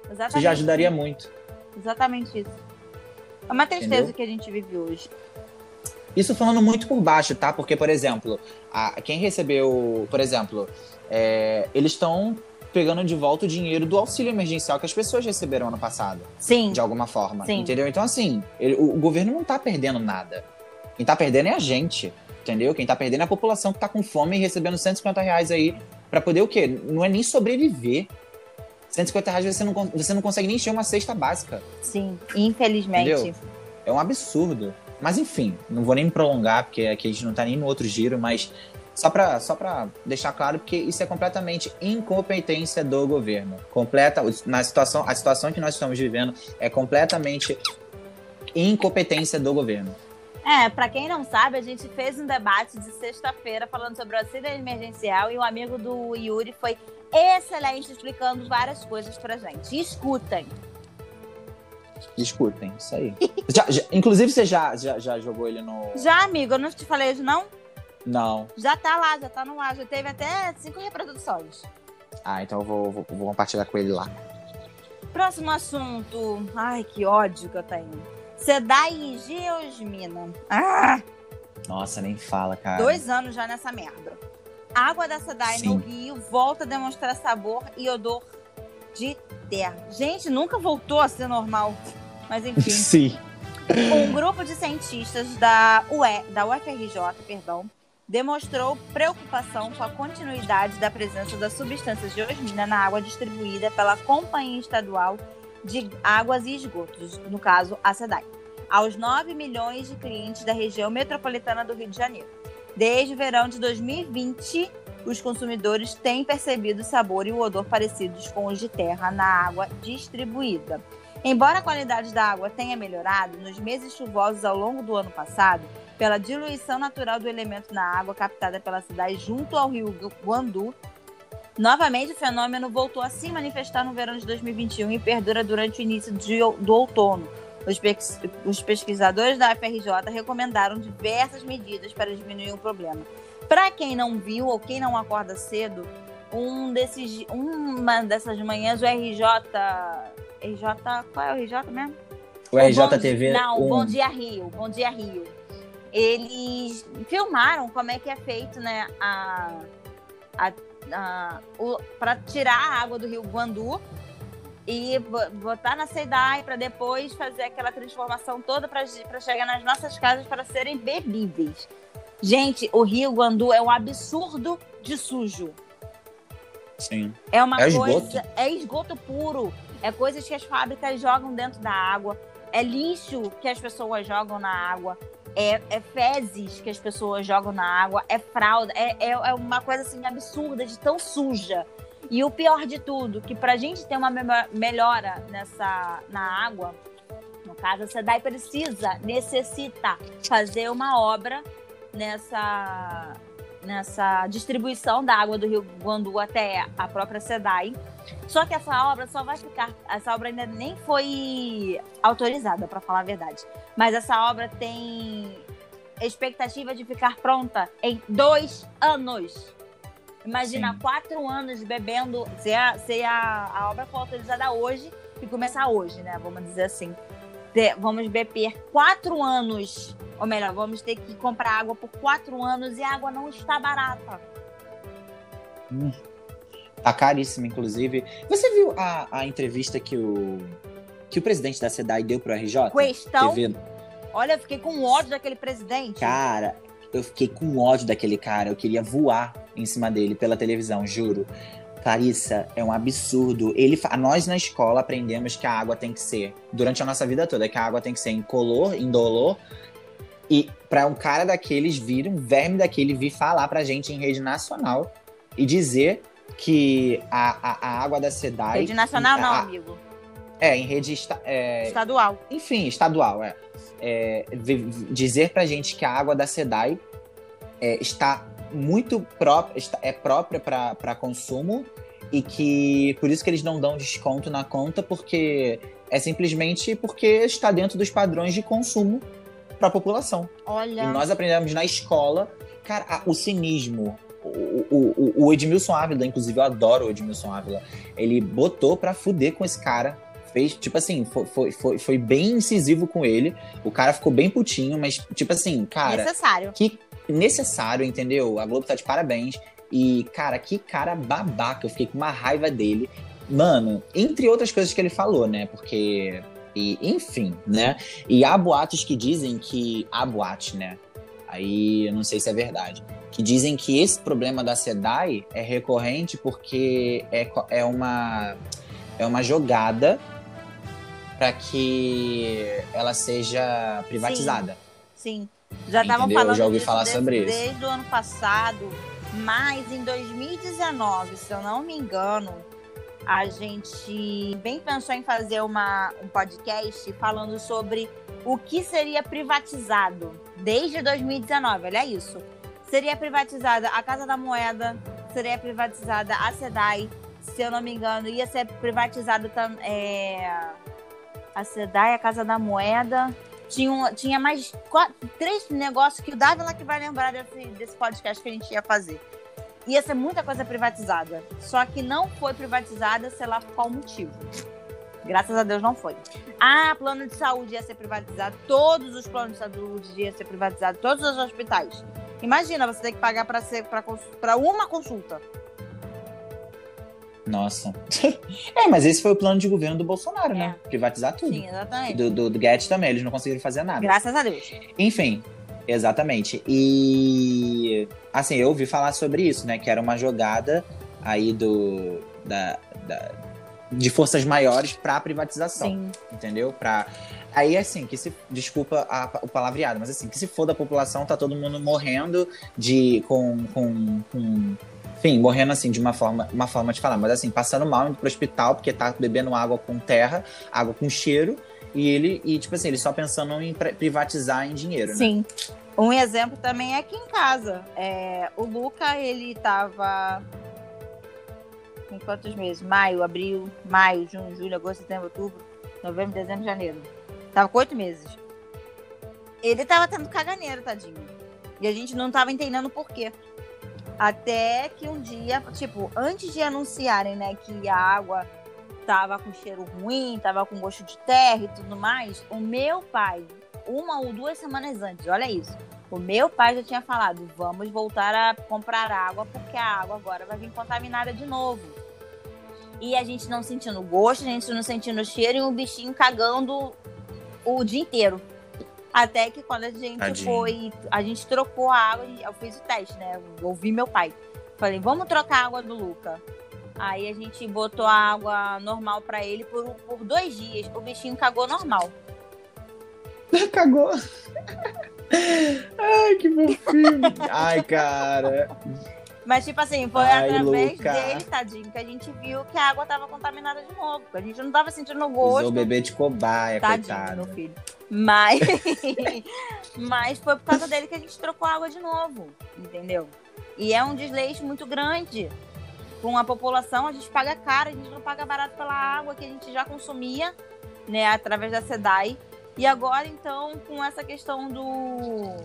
Exatamente. Isso já ajudaria muito. Exatamente isso. É uma tristeza Entendeu? que a gente vive hoje. Isso falando muito por baixo, tá? Porque, por exemplo, a, quem recebeu, por exemplo, é, eles estão pegando de volta o dinheiro do auxílio emergencial que as pessoas receberam ano passado. Sim. De alguma forma. Sim. Entendeu? Então, assim, ele, o, o, governo não tá perdendo nada. Quem tá perdendo é a gente. Entendeu? Quem tá perdendo é a população que tá com fome e recebendo 150 reais aí para poder o quê? Não é nem sobreviver. 150 reais você não, você não consegue nem encher uma cesta básica. Sim, infelizmente. Entendeu? É um absurdo. Mas enfim, não vou nem me prolongar, porque aqui a gente não tá nem no outro giro, mas só para só pra deixar claro, porque isso é completamente incompetência do governo. Completa, na situação, a situação que nós estamos vivendo é completamente incompetência do governo. É, para quem não sabe, a gente fez um debate de sexta-feira falando sobre o auxílio emergencial e o amigo do Yuri foi excelente explicando várias coisas pra gente. Escutem. Escutem, isso aí. [LAUGHS] já, já, inclusive, você já, já, já jogou ele no. Já, amigo, eu não te falei isso, não? Não. Já tá lá, já tá no ar, já teve até cinco reproduções. Ah, então eu vou, vou, vou compartilhar com ele lá. Próximo assunto. Ai, que ódio que eu tenho. Sedai e Geosmina. Ah! Nossa, nem fala, cara. Dois anos já nessa merda. A água da Sedai Sim. no Rio volta a demonstrar sabor e odor de terra. Gente, nunca voltou a ser normal. Mas [LAUGHS] enfim. Sim. Um grupo de cientistas da, UE, da UFRJ, perdão, demonstrou preocupação com a continuidade da presença da substância geosmina na água distribuída pela Companhia Estadual de Águas e Esgotos, no caso, a SEDAI, aos 9 milhões de clientes da região metropolitana do Rio de Janeiro. Desde o verão de 2020, os consumidores têm percebido o sabor e o odor parecidos com os de terra na água distribuída. Embora a qualidade da água tenha melhorado nos meses chuvosos ao longo do ano passado, pela diluição natural do elemento na água captada pela cidade junto ao rio Guandu, novamente o fenômeno voltou a se manifestar no verão de 2021 e perdura durante o início de, do outono. Os, os pesquisadores da FRJ recomendaram diversas medidas para diminuir o problema. Para quem não viu ou quem não acorda cedo, um desses, uma dessas manhãs o RJ, RJ, qual é o RJ mesmo? O, o RJTV. Não, um... Bom Dia Rio, Bom Dia Rio. Eles filmaram como é que é feito, né, a, a, a para tirar a água do Rio Guandu e botar na SEDAI para depois fazer aquela transformação toda para chegar nas nossas casas para serem bebíveis. Gente, o Rio Guandu é um absurdo de sujo. Sim. É uma é coisa. Esgoto. É esgoto puro. É coisas que as fábricas jogam dentro da água. É lixo que as pessoas jogam na água. É, é fezes que as pessoas jogam na água. É fralda. É, é, é uma coisa assim absurda, de tão suja. E o pior de tudo, que pra gente ter uma melhora nessa, na água, no caso, a SEDAI precisa, necessita fazer uma obra nessa, nessa distribuição da água do Rio Guandu até a própria SEDAI. Só que essa obra só vai ficar. Essa obra ainda nem foi autorizada, para falar a verdade. Mas essa obra tem expectativa de ficar pronta em dois anos. Imagina, Sim. quatro anos bebendo. Se, a, se a, a obra for autorizada hoje, e começar hoje, né? Vamos dizer assim. Vamos beber quatro anos ou melhor, vamos ter que comprar água por quatro anos e a água não está barata. Hum, tá caríssima, inclusive. Você viu a, a entrevista que o, que o presidente da SEDAI deu pro RJ? Questão. TV? Olha, eu fiquei com ódio daquele presidente. Cara, eu fiquei com ódio daquele cara. Eu queria voar em cima dele pela televisão, juro. Clarissa, é um absurdo. Ele, nós na escola aprendemos que a água tem que ser, durante a nossa vida toda, que a água tem que ser incolor, indolor, e para um cara daqueles vir, um verme daquele vir falar pra gente em rede nacional e dizer que a, a, a água da SEDAI. Rede nacional, a, não, amigo. É, em rede esta, é, estadual. Enfim, estadual, é. é. Dizer pra gente que a água da SEDAI é, está muito própria, é própria para consumo e que por isso que eles não dão desconto na conta, porque é simplesmente porque está dentro dos padrões de consumo para a população. Olha. E nós aprendemos na escola, cara, o cinismo. O, o, o Edmilson Ávila, inclusive, eu adoro o Edmilson Ávila. Ele botou pra fuder com esse cara. Fez, tipo assim, foi, foi, foi, foi bem incisivo com ele. O cara ficou bem putinho, mas, tipo assim, cara. Necessário. Que necessário, entendeu? A Globo tá de parabéns. E, cara, que cara babaca. Eu fiquei com uma raiva dele. Mano, entre outras coisas que ele falou, né? Porque e, enfim, né? E há boatos que dizem que. Há boatos, né? Aí eu não sei se é verdade. Que dizem que esse problema da SEDAI é recorrente porque é, é, uma, é uma jogada para que ela seja privatizada. Sim. sim. Já estavam falando já ouvi disso falar desde, sobre isso. desde o ano passado, mas em 2019, se eu não me engano, a gente bem pensou em fazer uma, um podcast falando sobre o que seria privatizado desde 2019. Olha isso. Seria privatizada a Casa da Moeda, seria privatizada a SEDAI, se eu não me engano, ia ser privatizado é, a SEDAI, a Casa da Moeda. Tinha, tinha mais quatro, três negócios que o Dávila que vai lembrar desse, desse podcast que a gente ia fazer ia ser muita coisa privatizada. Só que não foi privatizada, sei lá por qual motivo. Graças a Deus não foi. Ah, plano de saúde ia ser privatizado, todos os planos de saúde iam ser privatizados, todos os hospitais. Imagina, você tem que pagar para uma consulta. Nossa. [LAUGHS] é, mas esse foi o plano de governo do Bolsonaro, né? é. né? Privatizar tudo. Sim, exatamente. Do, do, do Guedes também, eles não conseguiram fazer nada. Graças a Deus. Enfim, Exatamente. E assim, eu ouvi falar sobre isso, né? Que era uma jogada aí do da, da de forças maiores para privatização, Sim. entendeu? Para aí assim que se desculpa a, o palavreado, mas assim que se for da população tá todo mundo morrendo de com, com, com enfim, morrendo assim de uma forma, uma forma de falar, mas assim, passando mal indo pro hospital porque tá bebendo água com terra, água com cheiro, e ele, e tipo assim, ele só pensando em privatizar em dinheiro, Sim. né? Sim. Um exemplo também é aqui em casa. É, o Luca, ele tava. Em quantos meses? Maio, abril, maio, junho, julho, agosto, setembro, outubro, novembro, dezembro, janeiro. Tava com oito meses. Ele tava tendo caganeiro, tadinho. E a gente não tava entendendo por quê. Até que um dia, tipo, antes de anunciarem, né, que a água tava com cheiro ruim, tava com gosto de terra e tudo mais, o meu pai, uma ou duas semanas antes, olha isso. O meu pai já tinha falado: vamos voltar a comprar água, porque a água agora vai vir contaminada de novo. E a gente não sentindo gosto, a gente não sentindo cheiro e o bichinho cagando o dia inteiro. Até que quando a gente Tadinho. foi, a gente trocou a água, eu fiz o teste, né? Eu ouvi meu pai. Falei, vamos trocar a água do Luca. Aí a gente botou a água normal para ele por, por dois dias. O bichinho cagou normal. [LAUGHS] Cagou. [LAUGHS] Ai, que fofinho. Ai, cara. Mas, tipo assim, foi Ai, através Luca. dele, tadinho, que a gente viu que a água tava contaminada de novo. A gente não tava sentindo gosto. Usou o bebê de cobaia, tadinho, coitado. meu filho. Mas... [LAUGHS] Mas foi por causa dele que a gente trocou a água de novo, entendeu? E é um desleixo muito grande. Com a população, a gente paga caro, a gente não paga barato pela água que a gente já consumia, né, através da SEDAI. E agora, então, com essa questão do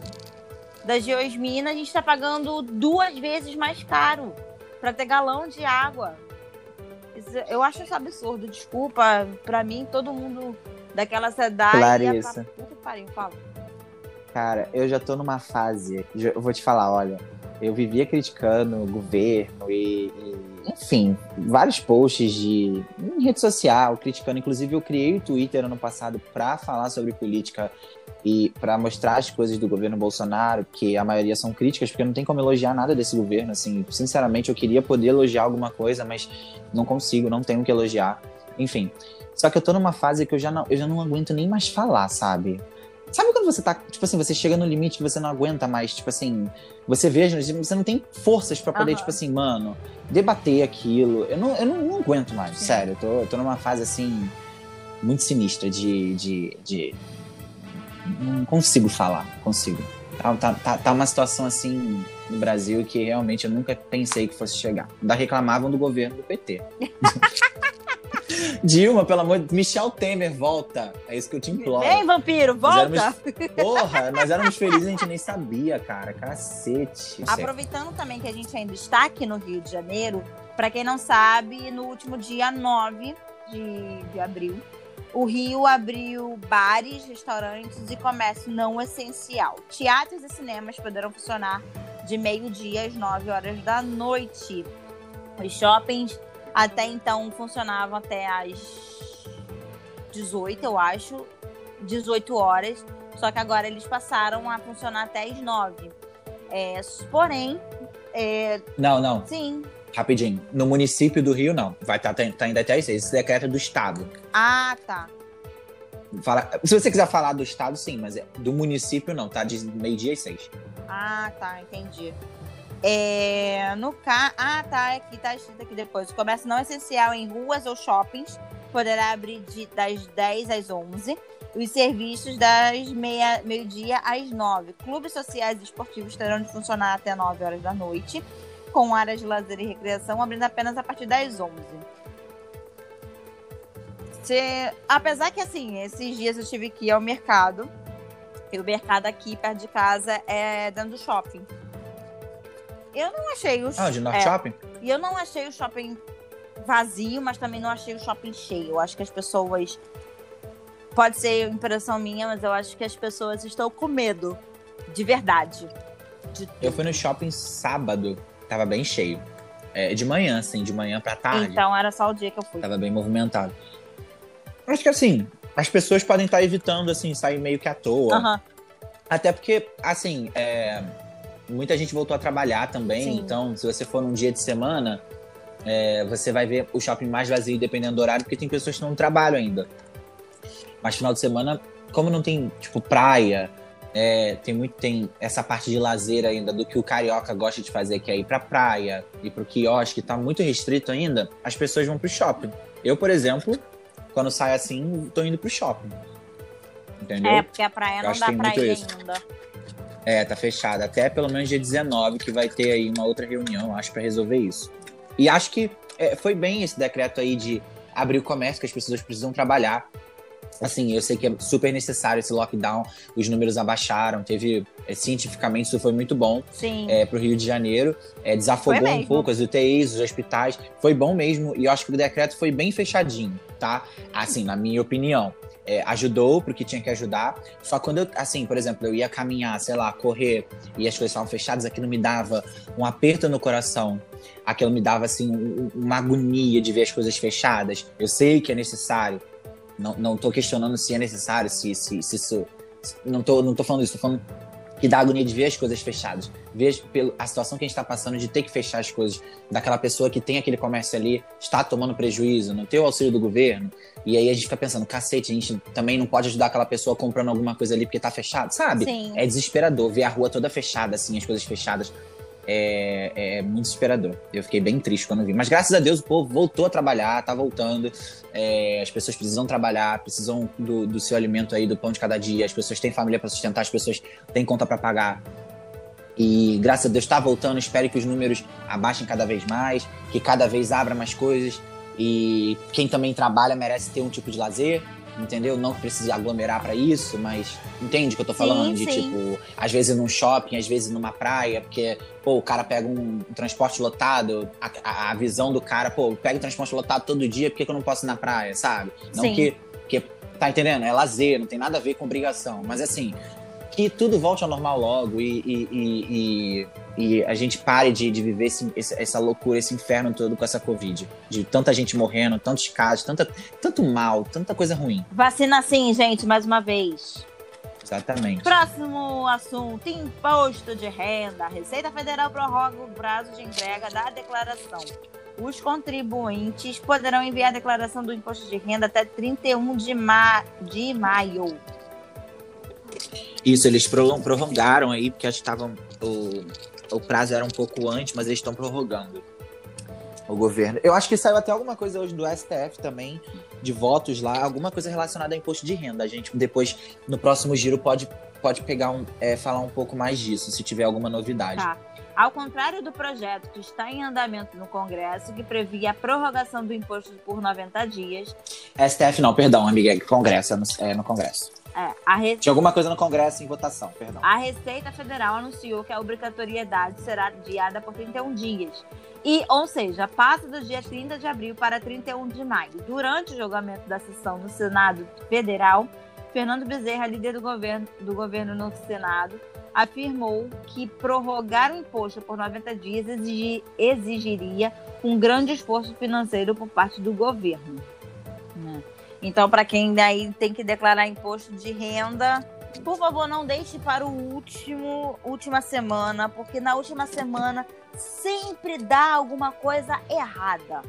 da geosmina, a gente está pagando duas vezes mais caro para ter galão de água. Eu acho isso absurdo. Desculpa, para mim, todo mundo daquela cidade. Clarissa. Puta pariu, fala. Cara, eu já tô numa fase. Eu vou te falar, olha. Eu vivia criticando o governo e, e enfim, vários posts de em rede social, criticando. Inclusive, eu criei o Twitter ano passado para falar sobre política e para mostrar as coisas do governo Bolsonaro, que a maioria são críticas, porque não tem como elogiar nada desse governo. Assim, sinceramente, eu queria poder elogiar alguma coisa, mas não consigo, não tenho que elogiar. Enfim. Só que eu tô numa fase que eu já não, eu já não aguento nem mais falar, sabe? Sabe quando você tá, tipo assim, você chega no limite que você não aguenta mais, tipo assim, você vê, você não tem forças para poder, uhum. tipo assim, mano, debater aquilo. Eu não, eu não, não aguento mais, Sim. sério. Eu tô, eu tô numa fase, assim, muito sinistra de, de, de. Não consigo falar, não consigo. Tá, tá, tá, tá uma situação, assim, no Brasil que realmente eu nunca pensei que fosse chegar. Ainda reclamavam do governo do PT. [LAUGHS] Dilma, pelo amor de Michel Temer, volta. É isso que eu te imploro. Vem, vampiro, volta! Nós éramos... Porra, [LAUGHS] nós éramos felizes e a gente nem sabia, cara. Cacete. Aproveitando também que a gente ainda está aqui no Rio de Janeiro, para quem não sabe, no último dia 9 de, de abril, o Rio abriu bares, restaurantes e comércio não essencial. Teatros e cinemas poderão funcionar de meio-dia às 9 horas da noite. Os shoppings até então funcionavam até às 18, eu acho. 18 horas. Só que agora eles passaram a funcionar até às 9. É, porém. É... Não, não. Sim. Rapidinho. No município do Rio, não. Vai estar tá, tá, ainda até às 6. Esse decreto é do Estado. Ah, tá. Fala, se você quiser falar do estado, sim, mas é, do município não, tá? De meio-dia e seis. Ah, tá, entendi. É, no ca... Ah, tá, aqui tá escrito aqui depois. O comércio não essencial em ruas ou shoppings poderá abrir de, das 10 às 11. Os serviços das meia, meio-dia às 9. Clubes sociais e esportivos terão de funcionar até 9 horas da noite, com áreas de lazer e recreação abrindo apenas a partir das 11. Você, apesar que assim, esses dias eu tive que ir ao mercado. E o mercado aqui perto de casa é dentro do shopping. Eu não achei o Ah, de Norte é, Shopping? E eu não achei o shopping vazio, mas também não achei o shopping cheio. Eu acho que as pessoas. Pode ser impressão minha, mas eu acho que as pessoas estão com medo. De verdade. De eu fui no shopping sábado, tava bem cheio. É, de manhã, assim, de manhã pra tarde. Então era só o dia que eu fui. Tava bem movimentado. Acho que assim, as pessoas podem estar evitando, assim, sair meio que à toa. Uhum. Até porque, assim, é... muita gente voltou a trabalhar também. Sim. Então, se você for num dia de semana, é... você vai ver o shopping mais vazio dependendo do horário, porque tem pessoas que não trabalham ainda. Mas final de semana, como não tem, tipo, praia, é, tem muito tem essa parte de lazer ainda do que o carioca gosta de fazer, que é ir pra praia, ir pro quiosque, tá muito restrito ainda, as pessoas vão pro shopping. Eu, por exemplo, quando sai assim, tô indo pro shopping. Entendeu? É, porque a praia não dá pra ir isso. ainda. É, tá fechada. Até pelo menos dia 19, que vai ter aí uma outra reunião, acho, para resolver isso. E acho que é, foi bem esse decreto aí de abrir o comércio, que as pessoas precisam trabalhar. Assim, eu sei que é super necessário esse lockdown, os números abaixaram, teve, é, cientificamente isso foi muito bom Sim. É, pro Rio de Janeiro, é, desafogou um pouco as UTIs, os hospitais, foi bom mesmo, e eu acho que o decreto foi bem fechadinho tá? Assim, na minha opinião. É, ajudou porque tinha que ajudar. Só quando eu, assim, por exemplo, eu ia caminhar, sei lá, correr e as coisas estavam fechadas, aquilo me dava um aperto no coração. Aquilo me dava, assim, um, uma agonia de ver as coisas fechadas. Eu sei que é necessário. Não, não tô questionando se é necessário, se, se, se isso. Não tô, não tô falando isso, tô falando que dá agonia de ver as coisas fechadas. Ver a situação que a gente está passando de ter que fechar as coisas, daquela pessoa que tem aquele comércio ali, está tomando prejuízo, não tem o auxílio do governo. E aí a gente fica pensando, cacete, a gente também não pode ajudar aquela pessoa comprando alguma coisa ali porque está fechado, sabe? Sim. É desesperador ver a rua toda fechada, assim, as coisas fechadas é, é, muito desesperador. Eu fiquei bem triste quando vi. Mas graças a Deus o povo voltou a trabalhar, tá voltando. É, as pessoas precisam trabalhar, precisam do, do, seu alimento aí, do pão de cada dia. As pessoas têm família para sustentar, as pessoas têm conta para pagar. E graças a Deus está voltando. Espero que os números abaixem cada vez mais, que cada vez abra mais coisas. E quem também trabalha merece ter um tipo de lazer entendeu? Não que precise aglomerar para isso, mas entende o que eu tô falando? Sim, de sim. tipo, às vezes num shopping, às vezes numa praia, porque, pô, o cara pega um, transporte lotado, a, a, a, visão do cara, pô, pega o transporte lotado todo dia, por que, que eu não posso ir na praia, sabe? Não sim. que, que. Tá entendendo? É lazer, não tem nada a ver com obrigação. Mas assim, que tudo volte ao normal logo e, e, e, e a gente pare de, de viver esse, essa loucura, esse inferno todo com essa Covid. De tanta gente morrendo, tantos casos, tanta, tanto mal, tanta coisa ruim. Vacina sim, gente, mais uma vez. Exatamente. Próximo assunto: imposto de renda. A Receita Federal prorroga o prazo de entrega da declaração. Os contribuintes poderão enviar a declaração do imposto de renda até 31 de, ma de maio. Isso, eles prorrogaram aí, porque acho que estavam. O, o prazo era um pouco antes, mas eles estão prorrogando o governo. Eu acho que saiu até alguma coisa hoje do STF também, de votos lá, alguma coisa relacionada a imposto de renda. A gente depois, no próximo giro, pode, pode pegar um, é, falar um pouco mais disso, se tiver alguma novidade. Tá. Ao contrário do projeto que está em andamento no Congresso, que previa a prorrogação do imposto por 90 dias. STF não, perdão, amiga, é Congresso, é no, é no Congresso. É, Rece... Tinha alguma coisa no Congresso em votação, perdão. A Receita Federal anunciou que a obrigatoriedade será adiada por 31 dias. E, ou seja, passa do dia 30 de abril para 31 de maio. Durante o julgamento da sessão no Senado Federal, Fernando Bezerra, líder do governo, do governo no Senado, afirmou que prorrogar o imposto por 90 dias exigiria um grande esforço financeiro por parte do governo. Né? Então, para quem daí tem que declarar imposto de renda, por favor, não deixe para o último, última semana, porque na última semana sempre dá alguma coisa errada.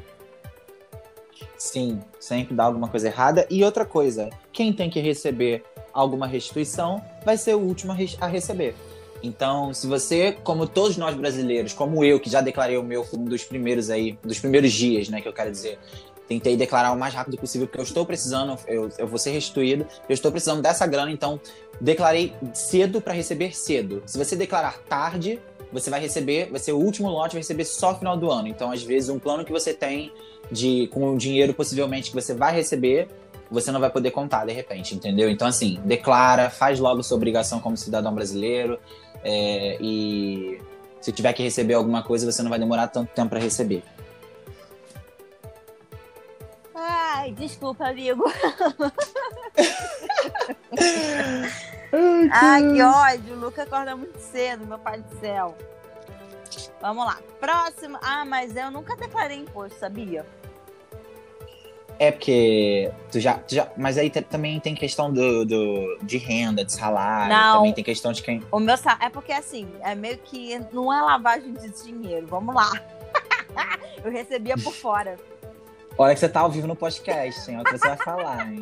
Sim, sempre dá alguma coisa errada. E outra coisa, quem tem que receber alguma restituição vai ser o último a receber. Então, se você, como todos nós brasileiros, como eu, que já declarei o meu como um dos primeiros aí, dos primeiros dias, né, que eu quero dizer, tentei declarar o mais rápido possível, porque eu estou precisando, eu, eu vou ser restituído, eu estou precisando dessa grana, então declarei cedo para receber cedo. Se você declarar tarde, você vai receber, vai ser o último lote, vai receber só no final do ano. Então, às vezes, um plano que você tem de com o dinheiro possivelmente que você vai receber, você não vai poder contar de repente, entendeu? Então, assim, declara, faz logo sua obrigação como cidadão brasileiro é, e se tiver que receber alguma coisa, você não vai demorar tanto tempo para receber. Ai, desculpa, amigo. Ai, que ódio. O Luca acorda muito cedo, meu pai do céu. Vamos lá. Próximo. Ah, mas eu nunca declarei imposto, sabia? É porque tu já, tu já mas aí também tem questão do, do, de renda, de salário, não, também tem questão de quem. O meu salário é porque assim, é meio que não é lavagem de dinheiro. Vamos lá. [LAUGHS] eu recebia por fora. Olha que você tá ao vivo no podcast, hein? Olha o que você vai falar, hein?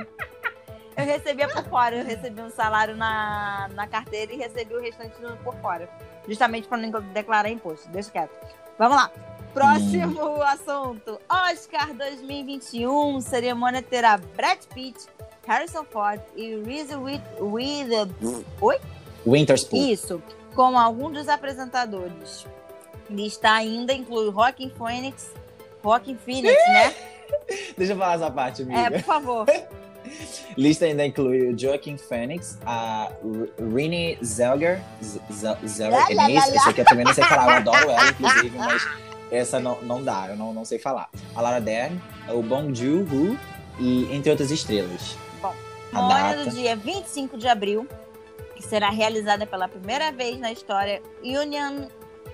Eu recebia por fora, eu recebi um salário na, na carteira e recebi o restante por fora. Justamente para não declarar imposto. Deixa quieto. Vamos lá. Próximo hum. assunto. Oscar 2021. Cerimônia terá Brad Pitt, Harrison Ford e Reese with, with, Oi? Winterspoon. Isso. Com alguns dos apresentadores. Lista ainda inclui Rockin' Phoenix. Rockin' Phoenix, né? [LAUGHS] Deixa eu falar essa parte, amiga. É, por favor. [LAUGHS] Lista ainda inclui o Joaquin Phoenix, a Renee Zellger. Zellger, é isso? Aqui eu também não sei falar, eu adoro ela, [LAUGHS] inclusive, mas essa não, não dá, eu não, não sei falar. A Lara Dern, o Bong Joon-ho e entre outras estrelas. Bom, a data do dia 25 de abril, que será realizada pela primeira vez na história Union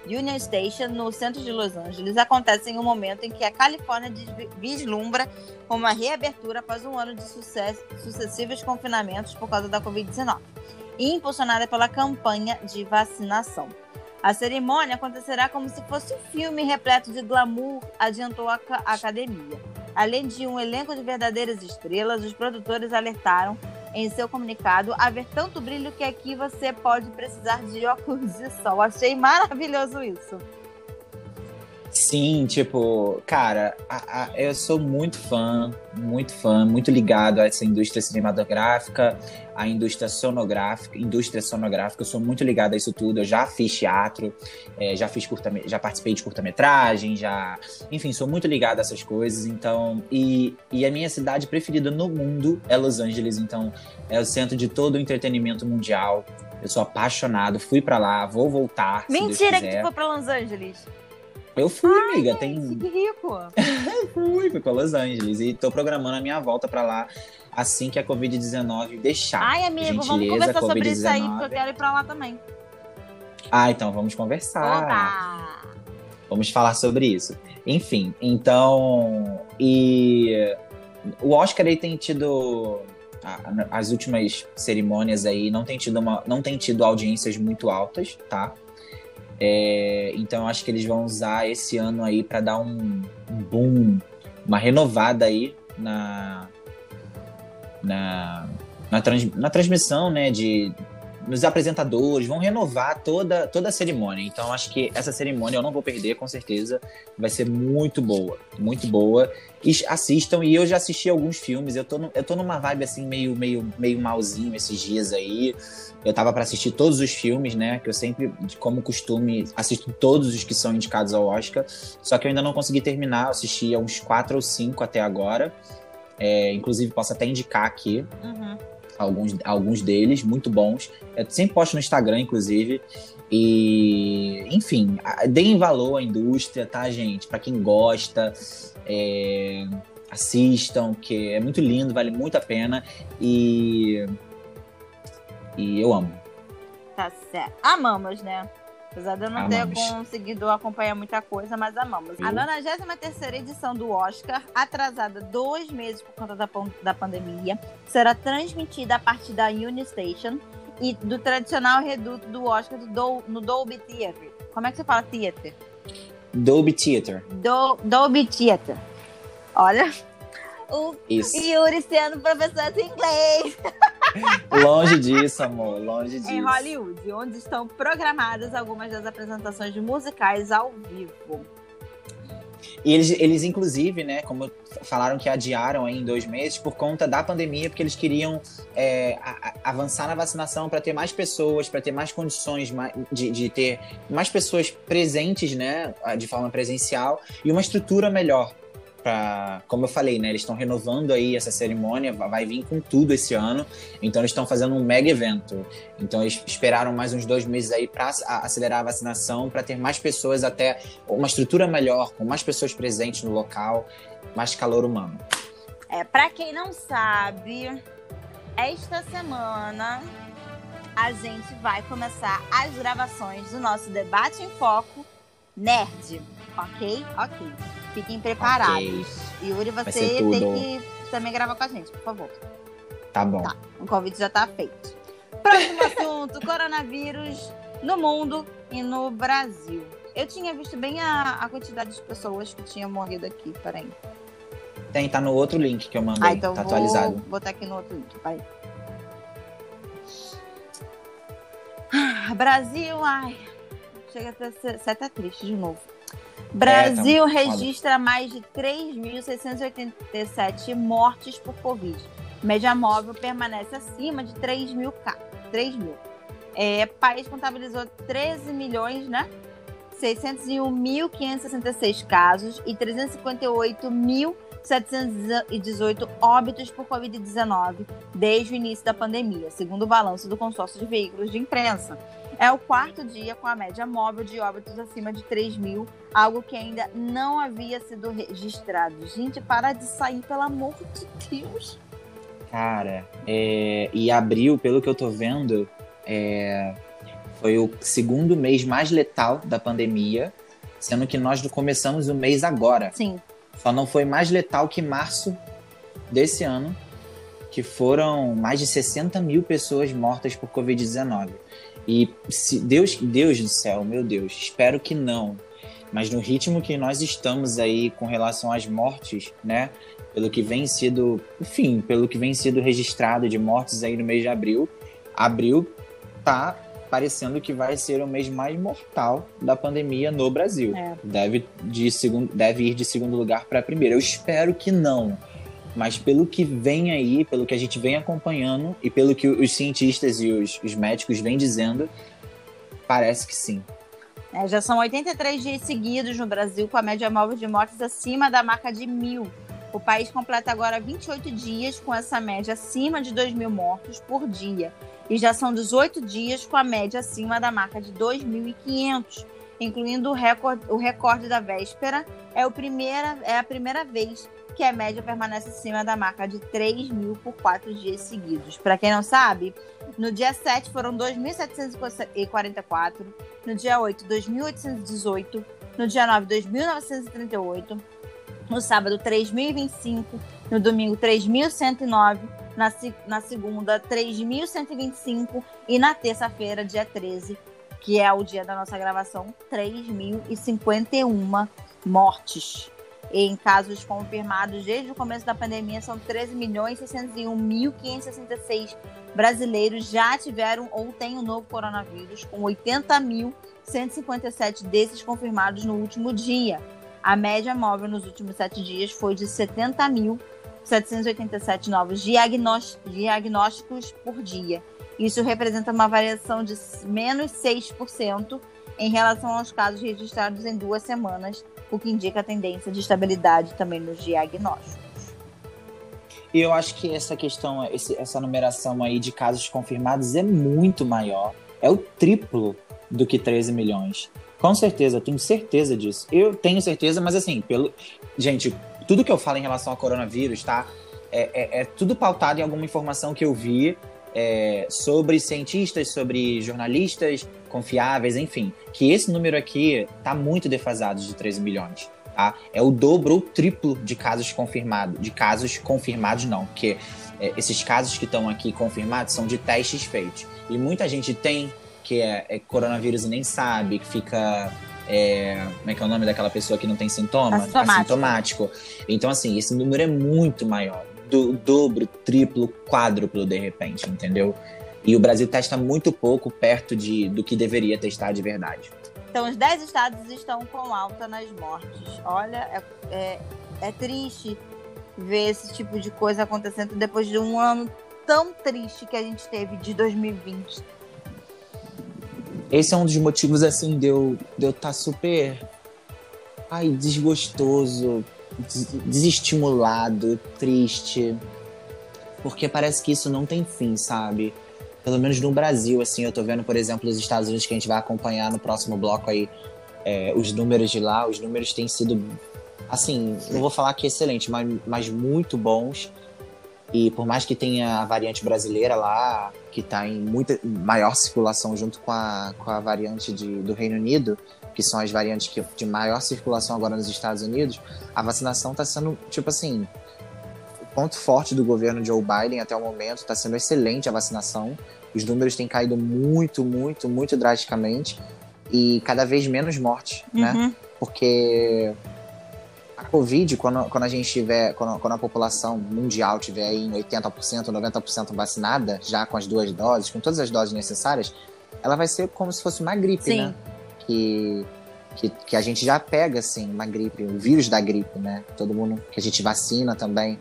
Union Station, no centro de Los Angeles, acontece em um momento em que a Califórnia vislumbra uma reabertura após um ano de sucesso, sucessivos confinamentos por causa da Covid-19, e impulsionada pela campanha de vacinação. A cerimônia acontecerá como se fosse um filme repleto de glamour, adiantou a academia. Além de um elenco de verdadeiras estrelas, os produtores alertaram em seu comunicado haver tanto brilho que aqui você pode precisar de óculos de sol. Achei maravilhoso isso. Sim, tipo, cara, a, a, eu sou muito fã, muito fã, muito ligado a essa indústria cinematográfica, a indústria sonográfica, indústria sonográfica, eu sou muito ligado a isso tudo. Eu já fiz teatro, é, já fiz curta, já participei de curta-metragem, já, enfim, sou muito ligado a essas coisas. Então, e, e a minha cidade preferida no mundo é Los Angeles, então é o centro de todo o entretenimento mundial. Eu sou apaixonado, fui para lá, vou voltar. Mentira que tu foi para Los Angeles. Eu fui, Ai, amiga. Tem... Que rico! [LAUGHS] fui, fui pra Los Angeles. E tô programando a minha volta pra lá assim que a Covid-19 deixar. Ai, amigo, Gentileza, vamos conversar sobre isso aí, porque eu quero ir pra lá também. Ah, então vamos conversar. Opa! Vamos falar sobre isso. Enfim, então. E o Oscar aí tem tido. As últimas cerimônias aí não tem tido, uma, não tem tido audiências muito altas, tá? É, então acho que eles vão usar esse ano aí para dar um, um, boom, uma renovada aí na na, na, trans, na transmissão, né, de nos apresentadores, vão renovar toda, toda a cerimônia. Então, acho que essa cerimônia eu não vou perder, com certeza. Vai ser muito boa, muito boa. E assistam, e eu já assisti alguns filmes. Eu tô, no, eu tô numa vibe assim, meio, meio, meio malzinho esses dias aí. Eu tava para assistir todos os filmes, né? Que eu sempre, como costume, assisto todos os que são indicados ao Oscar. Só que eu ainda não consegui terminar, eu assisti uns quatro ou cinco até agora. É, inclusive, posso até indicar aqui. Uhum alguns, alguns deles, muito bons. Eu sempre posto no Instagram, inclusive. E, enfim, deem valor à indústria, tá, gente? Para quem gosta, é, assistam, que é muito lindo, vale muito a pena. E, e eu amo. Tá certo. Amamos, né? Apesar de eu não amamos. ter conseguido acompanhar muita coisa, mas amamos. A 93 edição do Oscar, atrasada dois meses por conta da, da pandemia, será transmitida a partir da Unistation e do tradicional reduto do Oscar do Dol, no Dolby Theatre. Como é que você fala theater? Dolby Theater. Do, Dolby Theater. Olha, o Isso. Yuri sendo professor de inglês. [LAUGHS] Longe disso, amor. Longe disso. Em Hollywood, onde estão programadas algumas das apresentações de musicais ao vivo. E eles, eles, inclusive, né, como falaram que adiaram aí em dois meses por conta da pandemia, porque eles queriam é, a, a, avançar na vacinação para ter mais pessoas, para ter mais condições de, de, ter mais pessoas presentes, né, de forma presencial e uma estrutura melhor para, como eu falei, né, eles estão renovando aí essa cerimônia, vai vir com tudo esse ano, então eles estão fazendo um mega evento. Então eles esperaram mais uns dois meses aí para acelerar a vacinação, para ter mais pessoas até uma estrutura melhor, com mais pessoas presentes no local, mais calor humano. É, para quem não sabe, esta semana a gente vai começar as gravações do nosso debate em foco nerd, ok? Ok. Fiquem preparados. Okay. Yuri, você tem que também gravar com a gente, por favor. Tá bom. Tá, o convite já tá feito. Próximo [LAUGHS] assunto: coronavírus no mundo e no Brasil. Eu tinha visto bem a, a quantidade de pessoas que tinham morrido aqui. Peraí. Tem, tá no outro link que eu mandei. Ah, então tá vou atualizado. botar aqui no outro link. Ah, [SIGHS] Brasil, ai. Chega a ser, ser até triste de novo. Brasil é, tá registra mais de 3.687 mortes por Covid. Média móvel permanece acima de 3 mil. 3 mil. É, país contabilizou 13 milhões, né? 601.566 casos e 358.718 óbitos por Covid-19 desde o início da pandemia, segundo o balanço do consórcio de veículos de imprensa. É o quarto dia com a média móvel de óbitos acima de 3 mil, algo que ainda não havia sido registrado. Gente, para de sair, pelo amor de Deus. Cara, é... e abril, pelo que eu tô vendo, é... foi o segundo mês mais letal da pandemia, sendo que nós começamos o mês agora. Sim. Só não foi mais letal que março desse ano, que foram mais de 60 mil pessoas mortas por Covid-19. E se Deus, Deus do céu, meu Deus, espero que não. Mas no ritmo que nós estamos aí com relação às mortes, né? Pelo que vem sido, enfim, pelo que vem sido registrado de mortes aí no mês de abril, abril tá parecendo que vai ser o mês mais mortal da pandemia no Brasil. É. Deve, de segundo, deve ir de segundo lugar para primeiro. Eu espero que não mas pelo que vem aí, pelo que a gente vem acompanhando e pelo que os cientistas e os, os médicos vêm dizendo, parece que sim. É, já são 83 dias seguidos no Brasil com a média móvel de mortes acima da marca de mil. O país completa agora 28 dias com essa média acima de 2 mil mortos por dia. E já são 18 dias com a média acima da marca de 2.500, incluindo o recorde, o recorde da véspera. É, o primeira, é a primeira vez que a média permanece acima da marca de 3 mil por quatro dias seguidos. Para quem não sabe, no dia 7 foram 2.744, no dia 8, 2.818, no dia 9, 2.938, no sábado, 3.025, no domingo, 3.109, na, na segunda, 3.125 e na terça-feira, dia 13, que é o dia da nossa gravação, 3.051 mortes em casos confirmados desde o começo da pandemia, são 13 milhões 601.566 brasileiros já tiveram ou têm o um novo coronavírus, com 80.157 desses confirmados no último dia. A média móvel nos últimos sete dias foi de 70.787 novos diagnósticos por dia. Isso representa uma variação de menos 6% em relação aos casos registrados em duas semanas o que indica a tendência de estabilidade também nos diagnósticos. E eu acho que essa questão, essa numeração aí de casos confirmados é muito maior. É o triplo do que 13 milhões. Com certeza, tenho certeza disso. Eu tenho certeza, mas assim, pelo. Gente, tudo que eu falo em relação ao coronavírus, tá? É, é, é tudo pautado em alguma informação que eu vi é, sobre cientistas, sobre jornalistas confiáveis, enfim. Que esse número aqui tá muito defasado de 13 milhões. Tá? É o dobro ou triplo de casos confirmados. De casos confirmados, não. Porque é, esses casos que estão aqui confirmados são de testes feitos. E muita gente tem que é, é coronavírus e nem sabe, que fica é, como é que é o nome daquela pessoa que não tem sintoma? Assintomático. Assintomático. Então, assim, esse número é muito maior. Do, dobro, triplo, quádruplo, de repente, entendeu? E o Brasil testa muito pouco perto de, do que deveria testar de verdade. Então, os 10 estados estão com alta nas mortes. Olha, é, é, é triste ver esse tipo de coisa acontecendo depois de um ano tão triste que a gente teve de 2020. Esse é um dos motivos, assim, de eu estar de eu tá super. Ai, desgostoso, des desestimulado, triste. Porque parece que isso não tem fim, sabe? Pelo menos no Brasil, assim, eu tô vendo, por exemplo, os Estados Unidos que a gente vai acompanhar no próximo bloco aí, é, os números de lá, os números têm sido, assim, não vou falar que excelente, mas, mas muito bons. E por mais que tenha a variante brasileira lá, que está em muita maior circulação junto com a, com a variante de, do Reino Unido, que são as variantes que, de maior circulação agora nos Estados Unidos, a vacinação está sendo, tipo assim, o ponto forte do governo Joe Biden até o momento, está sendo excelente a vacinação. Os números têm caído muito, muito, muito drasticamente e cada vez menos mortes, né? uhum. né? Porque a Covid, quando, quando a gente tiver, quando, quando a população mundial tiver aí em 80%, 90% vacinada, já com as duas doses, com todas as doses necessárias, ela vai ser como se fosse uma gripe, Sim. né? Que, que, que, a gente já pega, assim, uma gripe, o vírus da gripe, né? Todo mundo que a gente vacina também.